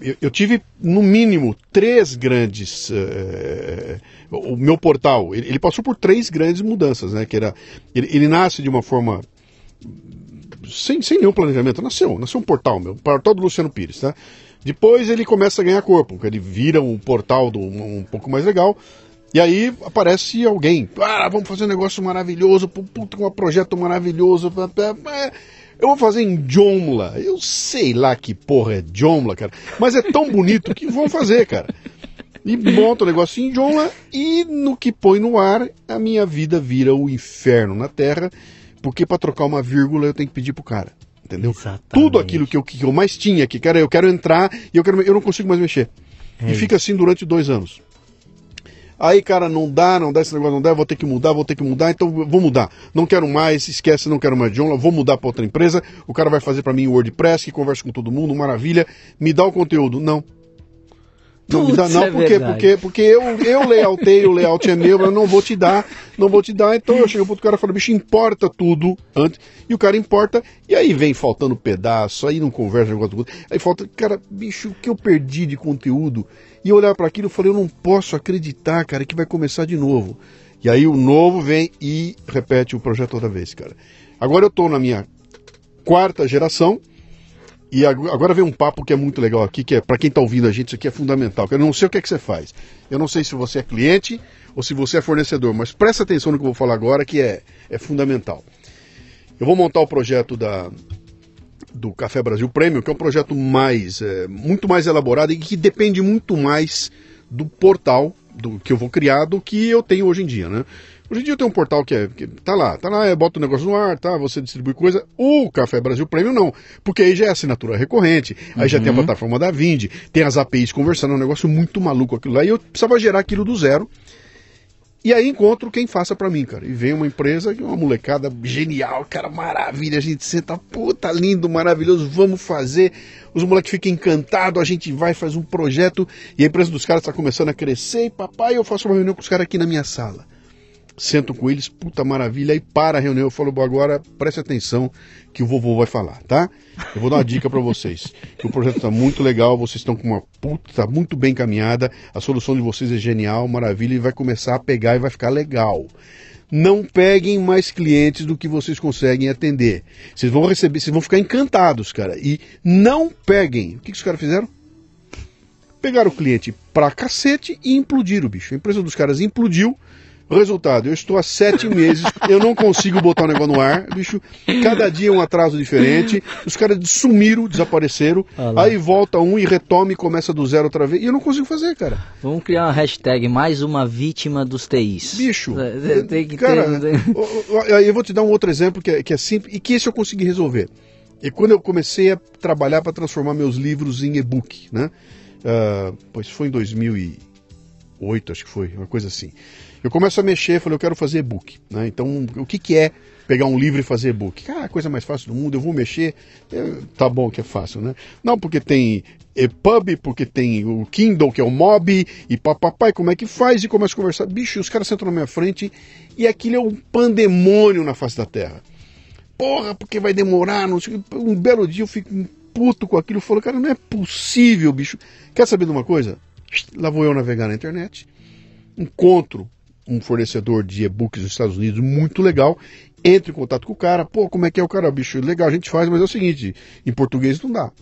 eu, eu, tive no mínimo três grandes uh, o meu portal ele, ele, passou por três grandes mudanças né que era ele, ele, nasce de uma forma sem, sem nenhum planejamento nasceu nasceu um portal meu portal do Luciano Pires tá? Depois ele começa a ganhar corpo ele vira um portal do, um, um pouco mais legal e aí aparece alguém ah vamos fazer um negócio maravilhoso puta um projeto maravilhoso eu vou fazer em Joomla. Eu sei lá que porra é Joomla, cara. Mas é tão bonito que vão fazer, cara. E monta o negócio em Joomla e no que põe no ar, a minha vida vira o inferno na Terra. Porque para trocar uma vírgula eu tenho que pedir pro cara. Entendeu? Exatamente. Tudo aquilo que eu, que eu mais tinha, que cara, eu quero entrar e eu, quero, eu não consigo mais mexer. É e fica assim durante dois anos. Aí, cara, não dá, não dá esse negócio, não dá, vou ter que mudar, vou ter que mudar, então vou mudar. Não quero mais, esquece, não quero mais Joomla, vou mudar para outra empresa. O cara vai fazer para mim o WordPress, que conversa com todo mundo, maravilha. Me dá o conteúdo. Não, não me dá, não, é por quê? Porque, porque eu, eu layoutei, o layout é meu, eu não vou te dar, não vou te dar. Então eu chego pro cara e falo, bicho, importa tudo antes. E o cara importa, e aí vem faltando pedaço, aí não conversa com tudo. Aí falta, cara, bicho, o que eu perdi de conteúdo? E eu olhar para aquilo e falei, eu não posso acreditar, cara, que vai começar de novo. E aí o novo vem e repete o projeto toda vez, cara. Agora eu tô na minha quarta geração, e agora vem um papo que é muito legal aqui, que é para quem está ouvindo a gente, isso aqui é fundamental. Eu não sei o que é que você faz. Eu não sei se você é cliente ou se você é fornecedor, mas presta atenção no que eu vou falar agora, que é, é fundamental. Eu vou montar o projeto da, do Café Brasil Premium, que é um projeto mais, é, muito mais elaborado e que depende muito mais do portal do que eu vou criar do que eu tenho hoje em dia, né? Hoje em dia tem um portal que, é, que tá lá, tá lá, é, bota o negócio no ar, tá, você distribui coisa. O Café Brasil Premium não, porque aí já é assinatura recorrente, aí uhum. já tem a uhum. plataforma da Vind, tem as APIs conversando, é um negócio muito maluco aquilo lá, e eu precisava gerar aquilo do zero. E aí encontro quem faça para mim, cara. E vem uma empresa, uma molecada genial, cara, maravilha. A gente senta, puta, lindo, maravilhoso, vamos fazer. Os moleques ficam encantados, a gente vai, faz um projeto. E a empresa dos caras está começando a crescer. E papai, eu faço uma reunião com os caras aqui na minha sala sento com eles, puta maravilha, aí para a reunião, eu falo, agora preste atenção que o vovô vai falar, tá? Eu vou dar uma dica para vocês, que o projeto está muito legal, vocês estão com uma puta, tá muito bem caminhada, a solução de vocês é genial, maravilha, e vai começar a pegar e vai ficar legal. Não peguem mais clientes do que vocês conseguem atender. Vocês vão receber, vocês vão ficar encantados, cara. E não peguem. O que, que os caras fizeram? Pegaram o cliente pra cacete e implodiram o bicho. A empresa dos caras implodiu Resultado, eu estou há sete meses, eu não consigo botar o negócio no ar, bicho. Cada dia é um atraso diferente. Os caras sumiram, desapareceram. Ah aí volta um e retoma e começa do zero outra vez. E eu não consigo fazer, cara. Vamos criar uma hashtag, mais uma vítima dos TIs. Bicho, é, tem que cara, ter... eu vou te dar um outro exemplo que é, que é simples e que esse eu consegui resolver. E quando eu comecei a trabalhar para transformar meus livros em e-book, né? Uh, pois foi em 2008, acho que foi, uma coisa assim. Eu começo a mexer, falei, eu quero fazer e-book. Né? Então, o que, que é pegar um livro e fazer e-book? Ah, coisa mais fácil do mundo, eu vou mexer. Eu, tá bom que é fácil, né? Não, porque tem EPUB, porque tem o Kindle, que é o Mob, e papai, como é que faz? E começa a conversar. Bicho, os caras sentam na minha frente e aquilo é um pandemônio na face da terra. Porra, porque vai demorar, não sei, um belo dia eu fico puto com aquilo, falo, cara, não é possível, bicho. Quer saber de uma coisa? Lá vou eu navegar na internet, encontro um fornecedor de e-books nos Estados Unidos muito legal. Entre em contato com o cara, pô, como é que é o cara, bicho? Legal, a gente faz, mas é o seguinte: em português não dá.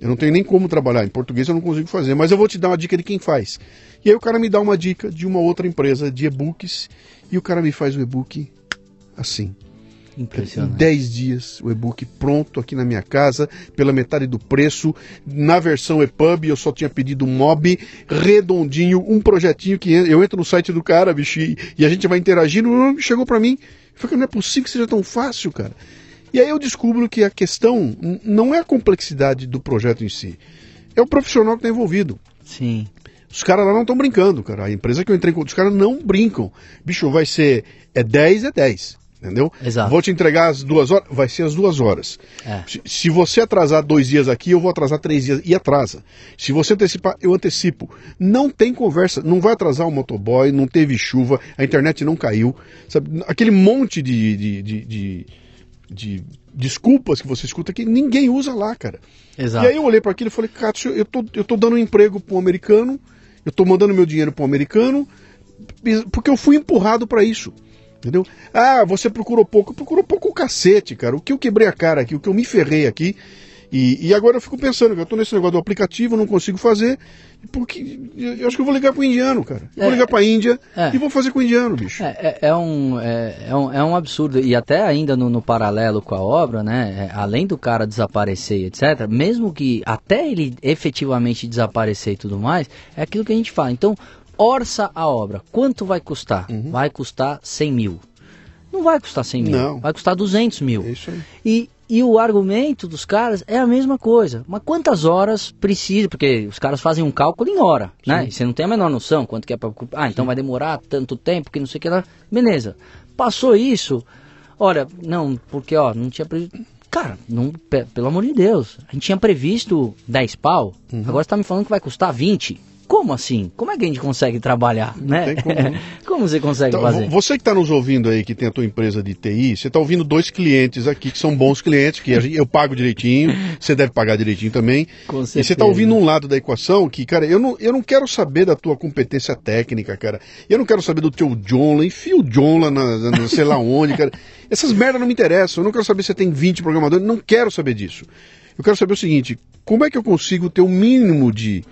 Eu não tenho nem como trabalhar. Em português eu não consigo fazer, mas eu vou te dar uma dica de quem faz. E aí o cara me dá uma dica de uma outra empresa de e-books e o cara me faz o e-book assim. Impressionante. Em 10 dias, o e-book pronto aqui na minha casa, pela metade do preço. Na versão EPUB, eu só tinha pedido um mob redondinho, um projetinho que eu entro no site do cara, bicho, e a gente vai interagindo. Chegou para mim, falei, não é possível que seja tão fácil, cara. E aí eu descubro que a questão não é a complexidade do projeto em si, é o profissional que está envolvido. Sim. Os caras lá não estão brincando, cara. A empresa que eu entrei com os caras não brincam. Bicho, vai ser é 10, é 10 entendeu? Exato. Vou te entregar às duas horas, vai ser às duas horas. É. Se, se, você atrasar dois dias aqui, eu vou atrasar três dias e atrasa. Se você antecipar, eu antecipo. Não tem conversa, não vai atrasar o motoboy, não teve chuva, a internet não caiu, sabe? Aquele monte de, de, de, de, de desculpas que você escuta que ninguém usa lá, cara. Exato. E aí eu olhei para aquilo e falei, cara, eu tô, eu tô dando um emprego para um americano, eu tô mandando meu dinheiro para um americano, porque eu fui empurrado para isso. Entendeu? Ah, você procurou pouco. Procurou pouco o cacete, cara. O que eu quebrei a cara aqui, o que eu me ferrei aqui. E, e agora eu fico pensando, eu tô nesse negócio do aplicativo, não consigo fazer, porque eu acho que eu vou ligar pro indiano, cara. É, vou ligar pra Índia é, e vou fazer com o indiano, bicho. É, é, é um, é, é, um, é um absurdo. E até ainda no, no paralelo com a obra, né? É, além do cara desaparecer, etc., mesmo que até ele efetivamente desaparecer e tudo mais, é aquilo que a gente fala. Então, orça a obra. Quanto vai custar? Uhum. Vai custar 100 mil. Não vai custar 100 mil, Não. vai custar 200 mil. É isso aí. E, e o argumento dos caras é a mesma coisa. Mas quantas horas precisa? Porque os caras fazem um cálculo em hora, né? E você não tem a menor noção quanto que é para. Ah, então vai demorar tanto tempo que não sei o que lá. Beleza. Passou isso. Olha, não, porque ó, não tinha previsto. Cara, não, pe- pelo amor de Deus, a gente tinha previsto 10 pau, agora você tá me falando que vai custar 20. Como assim? Como é que a gente consegue trabalhar, né? como, como você consegue Então, fazer? vo- você que está nos ouvindo aí, que tem a tua empresa de TI, você está ouvindo dois clientes aqui que são bons clientes, que eu pago direitinho, você deve pagar direitinho também. Com E você está certeza. ouvindo um lado da equação que, cara, eu não, eu não quero saber da tua competência técnica, cara. Eu não quero saber do teu John lá, enfia o John lá na, na- sei lá onde, cara. Essas merdas não me interessam. Eu não quero saber se você tem 20 programadores, não quero saber disso. Eu quero saber o seguinte: como é que eu consigo ter o mínimo de,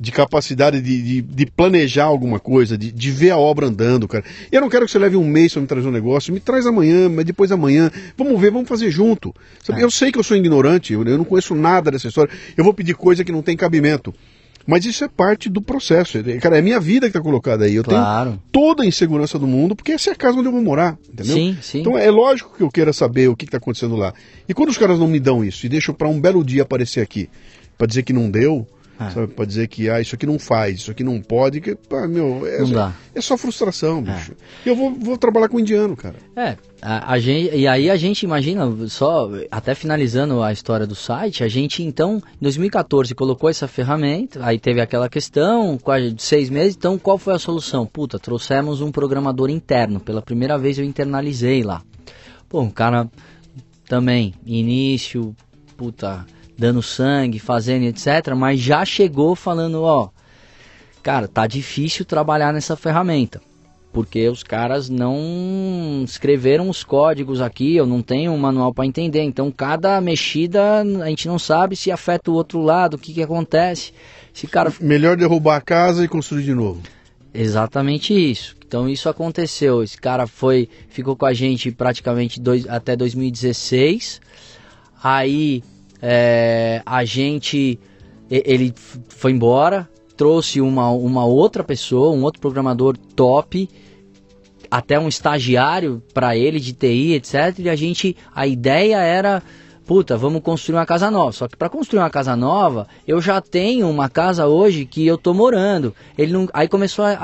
de capacidade de, de, de planejar alguma coisa, de, de ver a obra andando, cara. Eu não quero que você leve um mês para me trazer um negócio, me traz amanhã, mas depois amanhã, vamos ver, vamos fazer junto. Sabe? É. Eu sei que eu sou ignorante, eu, eu não conheço nada dessa história, eu vou pedir coisa que não tem cabimento. Mas isso é parte do processo. Cara, é minha vida que está colocada aí. Eu Claro. tenho toda a insegurança do mundo, porque essa é a casa onde eu vou morar, entendeu? Sim, sim. Então é lógico que eu queira saber o que está acontecendo lá. E quando os caras não me dão isso e deixam para um belo dia aparecer aqui, para dizer que não deu, É. sabe, para dizer que ah, isso aqui não faz, isso aqui não pode, que, pá, meu, é, Não dá. é só frustração, bicho. E eu vou, vou trabalhar com indiano, cara. É, a, a gente, e aí a gente imagina, só até finalizando a história do site, a gente então, em 2014, colocou essa ferramenta, aí teve aquela questão, quase seis meses, então qual foi a solução? Puta, trouxemos um programador interno, pela primeira vez eu internalizei lá. Pô, um cara também, início, puta, dando sangue, fazendo etc, mas já chegou falando, ó, cara, tá difícil trabalhar nessa ferramenta porque os caras não escreveram os códigos aqui, eu não tenho um manual para entender. Então, cada mexida a gente não sabe se afeta o outro lado, o que, que acontece. Esse cara. Melhor derrubar a casa e construir de novo. Exatamente isso. Então, isso aconteceu. Esse cara foi, ficou com a gente praticamente dois, até 2016. Aí, é, a gente. Ele foi embora, trouxe uma, uma outra pessoa, um outro programador top, até um estagiário para ele de TI, etc. E a gente, a ideia era, puta, vamos construir uma casa nova. Só que para construir uma casa nova, eu já tenho uma casa hoje que eu tô morando. Ele não, aí começou a, a-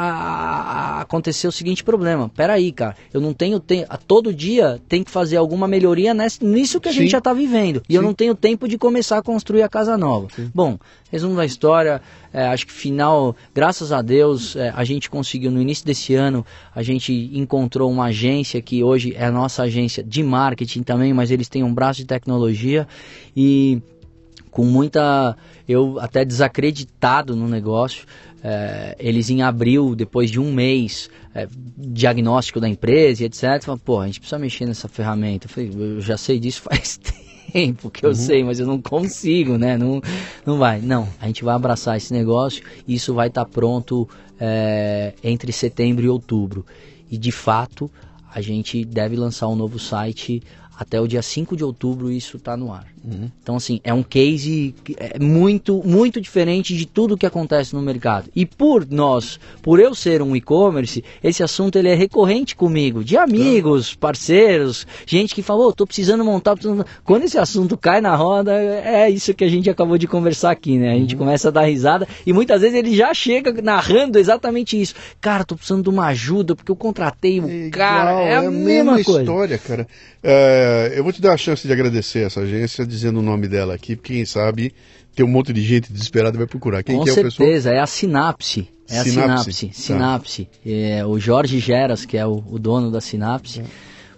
a acontecer o seguinte problema. Peraí, cara, eu não tenho tempo. Todo dia tem que fazer alguma melhoria ness- nisso que a Sim. gente já tá vivendo. E eu Sim. não tenho tempo de começar a construir a casa nova. Bom, resumo da história, é, acho que final, graças a Deus, é, a gente conseguiu no início desse ano, a gente encontrou uma agência que hoje é a nossa agência de marketing também, mas eles têm um braço de tecnologia e com muita. Eu até desacreditado no negócio. é, eles em abril, depois de um mês, é, diagnóstico da empresa e etc. Falaram, pô, a gente precisa mexer nessa ferramenta. Eu falei, eu já sei disso faz tempo que eu sei, mas eu não consigo, né? Não, não vai. Não, a gente vai abraçar esse negócio e isso vai estar pronto é, entre setembro e outubro. E de fato, a gente deve lançar um novo site até o dia 5 de outubro isso está no ar. Então, assim, é um case é muito, muito diferente de tudo que acontece no mercado. E por nós, por eu ser um e-commerce, esse assunto ele é recorrente comigo, de amigos, parceiros, gente que falou, tô precisando montar. precisando-" Quando esse assunto cai na roda, é isso que a gente acabou de conversar aqui, né? A gente começa a dar risada e muitas vezes ele já chega narrando exatamente isso. Cara, tô precisando de uma ajuda porque eu contratei o É cara. igual, É a mesma, coisa. história, cara. É, eu vou te dar a chance de agradecer essa agência, dizendo o nome dela aqui, porque quem sabe tem um monte de gente desesperada e vai procurar. Quem Com que é certeza, é a Sinapse. É a Sinapse, Sinapse. tá. Sinapse. É, o Jorge Geras, que é o, o dono da Sinapse, É.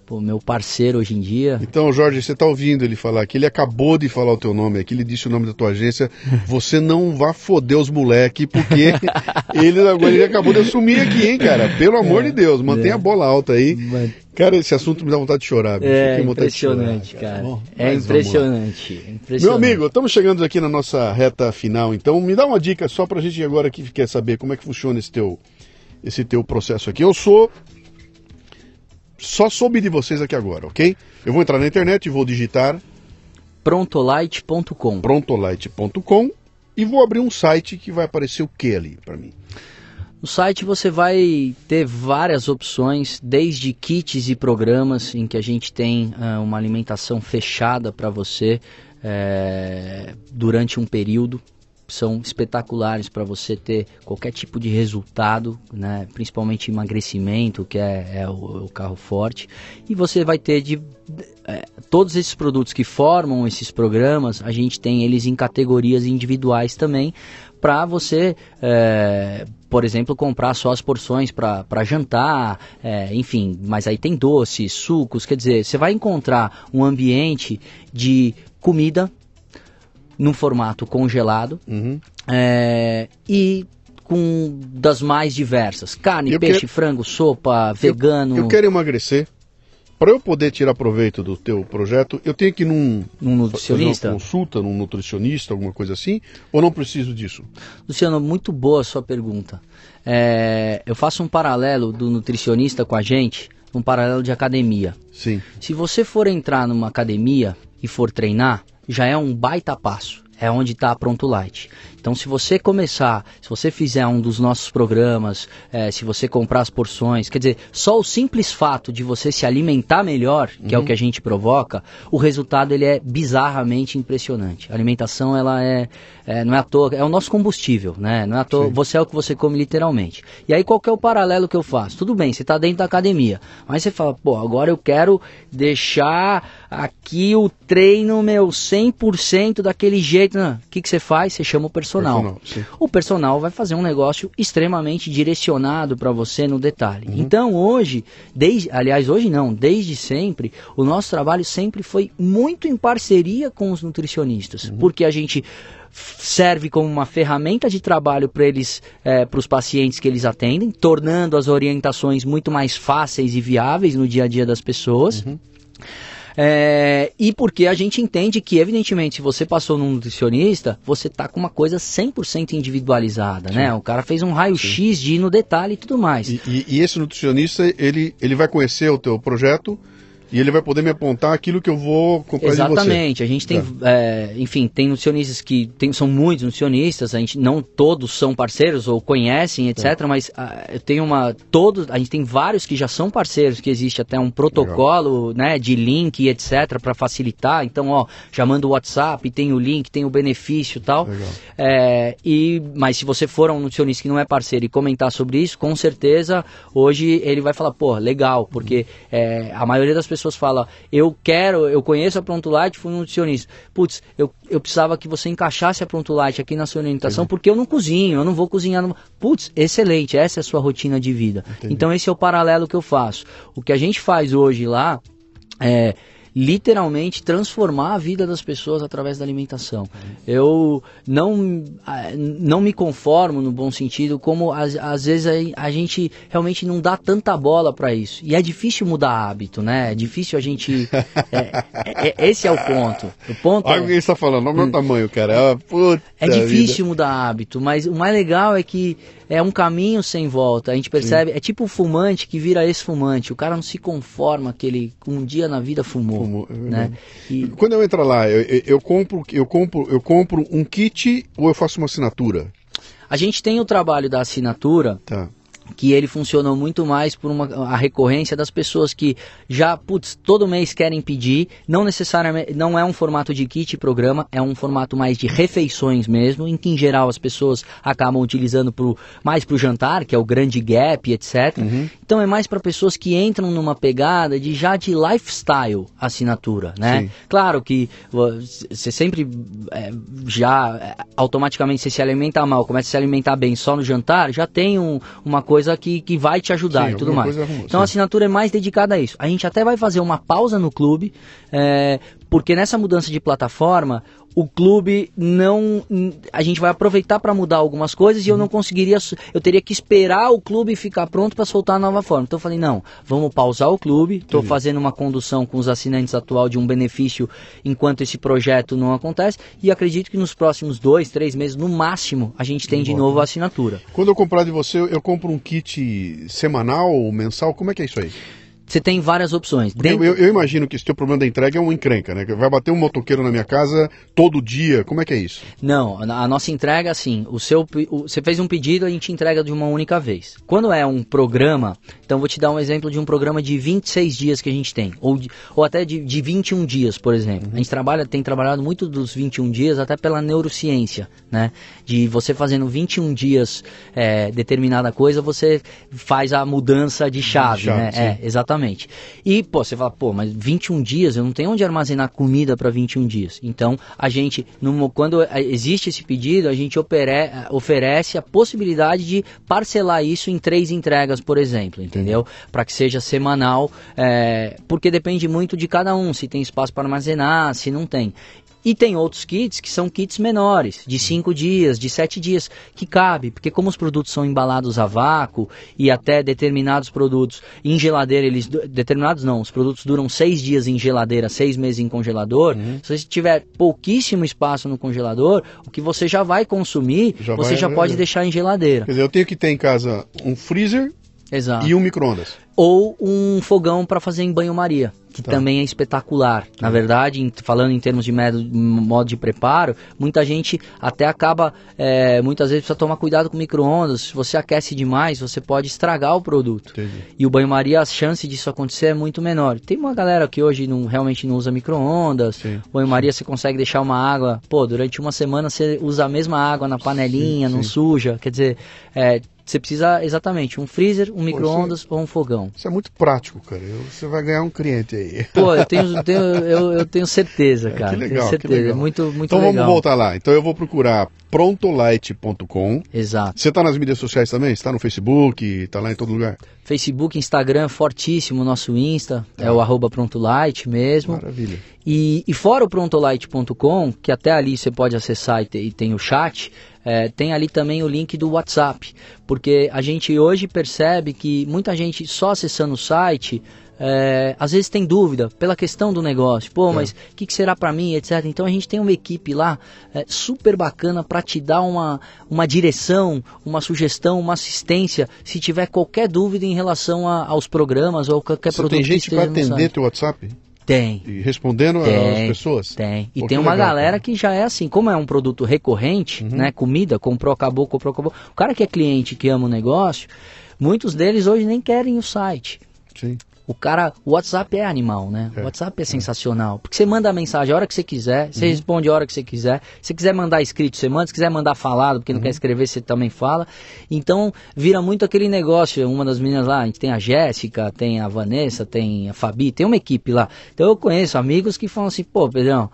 pô, meu parceiro hoje em dia. Então, Jorge, você está ouvindo ele falar aqui, ele acabou de falar o teu nome aqui, ele disse o nome da tua agência, você não vá foder os moleque, porque ele agora ele acabou de assumir aqui, hein, cara? Pelo amor de Deus, mantenha a bola alta aí. Mas- Cara, esse assunto me dá vontade de chorar. bicho. É de chorar, impressionante, cara. Bom, É impressionante, é Meu impressionante. amigo, estamos chegando aqui na nossa reta final, então me dá uma dica só pra gente agora que quer saber como é que funciona esse teu, esse teu processo aqui. Eu sou. Só soube de vocês aqui agora, ok? Eu vou entrar na internet e vou digitar Prontolite.com. prontolite.com e vou abrir um site que vai aparecer o que ali pra mim? No site você vai ter várias opções, desde kits e programas em que a gente tem uh, uma alimentação fechada para você é, durante um período são espetaculares para você ter qualquer tipo de resultado, né? principalmente emagrecimento, que é, é, o, é o, carro forte. E você vai ter de, é, todos esses produtos que formam esses programas, a gente tem eles em categorias individuais também, para você, é, por exemplo, comprar só as porções para jantar, é, enfim, mas aí tem doces, sucos, quer dizer, você vai encontrar um ambiente de comida num formato congelado uhum. é, e com das mais diversas: carne, eu peixe, quero... frango, sopa, vegano. Eu, eu quero emagrecer. Para eu poder tirar proveito do teu projeto, eu tenho que ir num, num nutricionista, uma consulta, num nutricionista, alguma coisa assim, ou não preciso disso? Luciano, muito boa a sua pergunta. É, eu faço um paralelo do nutricionista com a gente, um paralelo de academia. Sim. Se você for entrar numa academia e for treinar, já é um baita passo. É onde está a Pronto Light. Então, se você começar, se você fizer um dos nossos programas, é, se você comprar as porções, quer dizer, só o simples fato de você se alimentar melhor, que uhum. é o uhum. que a gente provoca, o resultado ele é bizarramente impressionante. A alimentação, ela é, é não é à toa, é o nosso combustível, né? Não é à toa, Sim. você é o que você come literalmente. E aí, qual que é o paralelo que eu faço? Tudo bem, você está dentro da academia, mas você fala, pô, agora eu quero deixar aqui o treino meu 100% daquele jeito. O que, que você faz? Você chama o personal. Personal o personal vai fazer um negócio extremamente direcionado para você no detalhe. Uhum. Então hoje, desde, aliás, hoje não, desde sempre, o nosso trabalho sempre foi muito em parceria com os nutricionistas, uhum. porque a gente serve como uma ferramenta de trabalho para eles, é, para os pacientes que eles atendem, tornando as orientações muito mais fáceis e viáveis no dia a dia das pessoas. Uhum. É, e porque a gente entende que, evidentemente, se você passou num nutricionista, você tá com uma coisa 100% individualizada, Sim. né? O cara fez um raio-x de ir no detalhe e tudo mais. E, e, e esse nutricionista, ele, ele vai conhecer o teu projeto e ele vai poder me apontar aquilo que eu vou comprar Exatamente. A gente tem, é. É, enfim, tem nutricionistas que tem, são muitos nutricionistas, a gente não todos são parceiros ou conhecem, etc. É. Mas uh, eu tenho uma. Todos, a gente tem vários que já são parceiros, que existe até um protocolo né, de link, etc., para facilitar. Então, ó, já manda o WhatsApp, tem o link, tem o benefício e tal. É, e, mas se você for um nutricionista que não é parceiro e comentar sobre isso, com certeza hoje ele vai falar, pô, legal, porque é, a maioria das pessoas pessoas falam, eu quero, eu conheço a Pronto Light, fui um nutricionista. Putz, eu, eu precisava que você encaixasse a Pronto Light aqui na sua orientação, Entendi. porque eu não cozinho, eu não vou cozinhar. Putz, excelente, essa é a sua rotina de vida. Entendi. Então esse é o paralelo que eu faço. O que a gente faz hoje lá é literalmente transformar a vida das pessoas através da alimentação. Eu não, não me conformo, no bom sentido, como às, às vezes a, a, gente realmente não dá tanta bola para isso. E é difícil mudar hábito, né? É difícil a gente. É, é, é esse é o ponto. O ponto Olha o que está falando, olha o meu hum. tamanho, cara. Puta é difícil vida. mudar hábito, mas o mais legal é que é um caminho sem volta. A gente percebe, Sim. é tipo o fumante que vira ex-fumante. O cara não se conforma que ele um dia na vida fumou. fumou é né? E... Quando eu entro lá, eu, eu, eu, compro, eu compro, eu compro um kit ou eu faço uma assinatura? A gente tem o trabalho da assinatura. Tá que ele funcionou muito mais por uma, a recorrência das pessoas que já, putz, todo mês querem pedir, não necessariamente, não é um formato de kit programa, é um formato mais de refeições mesmo, em que em geral as pessoas acabam utilizando pro, mais para o jantar, que é o grande gap, etc. Uhum. Então é mais para pessoas que entram numa pegada de já de lifestyle assinatura, né? Sim. Claro que você sempre é, já é, automaticamente você se alimenta mal, começa a se alimentar bem só no jantar, já tem um, uma coisa coisa que, que vai te ajudar sim, e tudo mais. Então sim. a assinatura é mais dedicada a isso. A gente até vai fazer uma pausa no clube, é, porque nessa mudança de plataforma, o clube não. A gente vai aproveitar para mudar algumas coisas e eu não conseguiria. Eu teria que esperar o clube ficar pronto para soltar a nova forma. Então eu falei, não, vamos pausar o clube. Estou fazendo uma condução com os assinantes atual de um benefício enquanto esse projeto não acontece. E acredito que nos próximos dois, três meses, no máximo, a gente tem de novo a assinatura. Quando eu comprar de você, eu compro um kit semanal ou mensal? Como é que é isso aí? Você tem várias opções. Dentro... Eu, eu, imagino que esse teu problema da entrega é uma encrenca, né? Vai bater um motoqueiro na minha casa todo dia. Como é que é isso? Não, a nossa entrega, assim, o seu, o, você fez um pedido, a gente entrega de uma única vez. Quando é um programa, então vou te dar um exemplo de um programa de 26 dias que a gente tem, ou, de, ou até de, de 21 dias, por exemplo. Uhum. A gente trabalha, tem trabalhado muito dos 21 dias, até pela neurociência, né? De você fazendo 21 dias é, determinada coisa, você faz a mudança de chave, de chave né? Sim. É, exatamente. Exatamente. E, pô, você fala, pô, mas 21 dias, eu não tenho onde armazenar comida para 21 dias. Então, a gente, quando existe esse pedido, a gente opere, oferece a possibilidade de parcelar isso em três entregas, por exemplo, entendeu? Para que seja semanal, é, porque depende muito de cada um, se tem espaço para armazenar, se não tem. E tem outros kits que são kits menores, de 5 dias, de 7 dias, que cabe, porque como os produtos são embalados a vácuo e até determinados produtos em geladeira, eles determinados não, os produtos duram 6 dias em geladeira, 6 meses em congelador. Uhum. Se você tiver pouquíssimo espaço no congelador, o que você já vai consumir, já você vai, já pode deixar em geladeira. Quer dizer, eu tenho que ter em casa um freezer Exato. e um micro-ondas. Ou um fogão para fazer em banho-maria que tá. também é espetacular. Na verdade, em, falando em termos de modo de preparo, muita gente até acaba, é, muitas vezes precisa tomar cuidado com micro-ondas. Se você aquece demais, você pode estragar o produto. Entendi. E o banho-maria, a chance disso acontecer é muito menor. Tem uma galera que hoje não, realmente não usa micro-ondas. Banho-maria você consegue deixar uma água, pô, durante uma semana você usa a mesma água na panelinha, sim, não sim. suja. Quer dizer, é, você precisa exatamente um freezer, um micro-ondas ou um fogão. Isso é muito prático, cara. Eu, você vai ganhar um cliente aí. Pô, eu tenho, tenho eu, eu, tenho certeza, cara. É, que legal, tenho certeza. Que legal. É muito, muito então legal. vamos voltar lá. Então eu vou procurar prontolight.com. Exato. Você está nas mídias sociais também? Está no Facebook? Está lá em todo lugar? Facebook, Instagram, fortíssimo. Nosso Insta tá. é o arroba prontolight mesmo. Maravilha. E, e fora o prontolight.com, que até ali você pode acessar e, te, e tem o chat, é, tem ali também o link do WhatsApp, porque a gente hoje percebe que muita gente só acessando o site é, às vezes tem dúvida pela questão do negócio, pô, é. mas o que, que, será para mim, etc. Então a gente tem uma equipe lá é, super bacana para te dar uma, uma direção, uma sugestão, uma assistência, se tiver qualquer dúvida em relação a, aos programas ou qualquer Você produto. Tem gente para atender teu WhatsApp? Tem. E respondendo as pessoas? Tem. E Pô, tem uma legal, galera cara. que já é assim, como é um produto recorrente, uhum. né? Comida, comprou, acabou, comprou, acabou. O cara que é cliente, que ama o negócio, muitos deles hoje nem querem o site. Sim. O cara, o WhatsApp é animal, né? É, o WhatsApp é, é, sensacional. Porque você manda a mensagem a hora que você quiser, você uhum. responde a hora que você quiser. Se quiser mandar escrito, você manda. Se quiser mandar falado, porque uhum. não quer escrever, você também fala. Então, vira muito aquele negócio. Uma das meninas lá, a gente tem a Jéssica, tem a Vanessa, tem a Fabi, tem uma equipe lá. Então eu conheço amigos que falam assim, pô, Pedrão,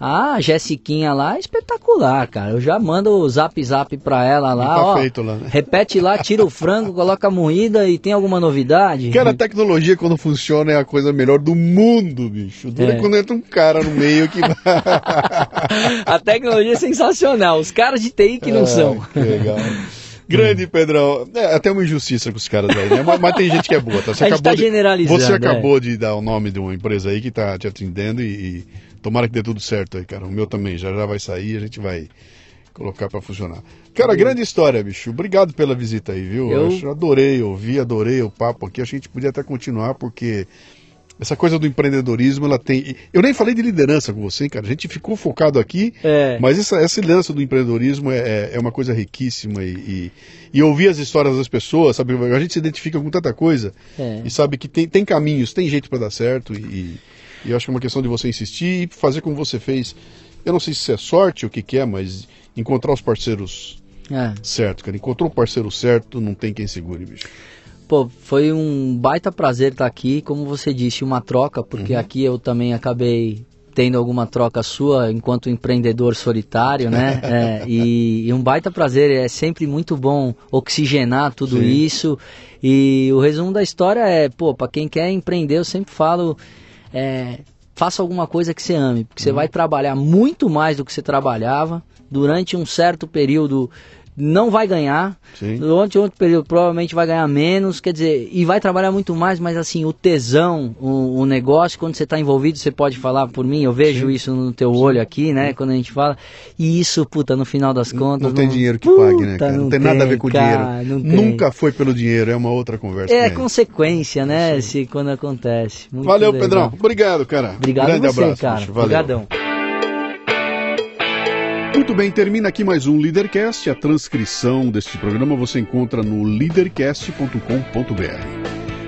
a Jessiquinha lá é espetacular, cara. Eu já mando o zap zap pra ela lá, tá ó. Feito lá, né? Repete lá, tira o frango, coloca a moída e tem alguma novidade? Cara, a tecnologia quando funciona é a coisa melhor do mundo, bicho. Dura é. quando entra um cara no meio que. a tecnologia é sensacional. Os caras de TI que não é, são. Que legal. Grande, Pedrão. É até uma injustiça com os caras aí, né? Mas, mas, tem gente que é boa, tá? Você a gente tá de, generalizando. Você acabou é. de dar o nome de uma empresa aí que tá te atendendo e, e Tomara que dê tudo certo aí, cara. O meu também já já vai sair, a gente vai colocar para funcionar. Cara, grande história, bicho. Obrigado pela visita aí, viu? Eu... eu adorei ouvir, adorei o papo aqui. Acho que a gente podia até continuar, porque essa coisa do empreendedorismo, ela tem. Eu nem falei de liderança com você, cara. A gente ficou focado aqui, é. mas essa, essa liderança do empreendedorismo é, é, é uma coisa riquíssima e, e, e, ouvir as histórias das pessoas, sabe? A gente se identifica com tanta coisa é. e sabe que tem, tem caminhos, tem jeito para dar certo e, e eu acho que é uma questão de você insistir e fazer como você fez. Eu não sei se é sorte ou o que, que é, mas encontrar os parceiros é. certo, cara. Encontrou o parceiro certo, não tem quem segure, bicho. Pô, foi um baita prazer estar aqui, como você disse, uma troca, porque uhum. aqui eu também acabei tendo alguma troca sua enquanto empreendedor solitário, né? é, e, e, um baita prazer, é sempre muito bom oxigenar tudo Sim. isso. E o resumo da história é, pô, para quem quer empreender, eu sempre falo é, faça alguma coisa que você ame, porque você uhum. vai trabalhar muito mais do que você trabalhava durante um certo período não vai ganhar. Sim. Durante outro período provavelmente vai ganhar menos, quer dizer, e vai trabalhar muito mais, mas assim, o tesão, o, o negócio, quando você está envolvido, você pode falar por mim, eu vejo Sim. isso no teu olho aqui, né? Quando a gente fala. E isso, puta, no final das contas. Não, não tem dinheiro que puta, pague, né? Cara? Não, não tem, tem, nada a ver com cara, dinheiro. Nunca foi pelo dinheiro, é uma outra conversa. É consequência, né? Se, quando acontece. Muito Valeu, legal. Pedrão. Obrigado, cara. Obrigado Grande você, abraço, cara. Obrigadão. Muito bem, termina aqui mais um Leadercast. A transcrição deste programa você encontra no leadercast.com.br.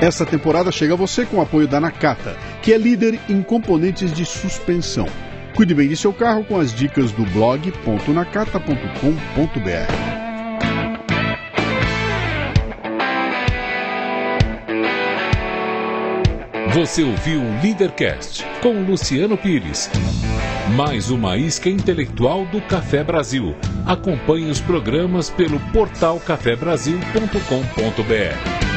Essa temporada chega a você com o apoio da Nakata, que é líder em componentes de suspensão. Cuide bem de seu carro com as dicas do blog.nakata.com.br. Você ouviu o Leadercast com Luciano Pires. Mais uma isca intelectual do Café Brasil. Acompanhe os programas pelo portal cafebrasil.com.br.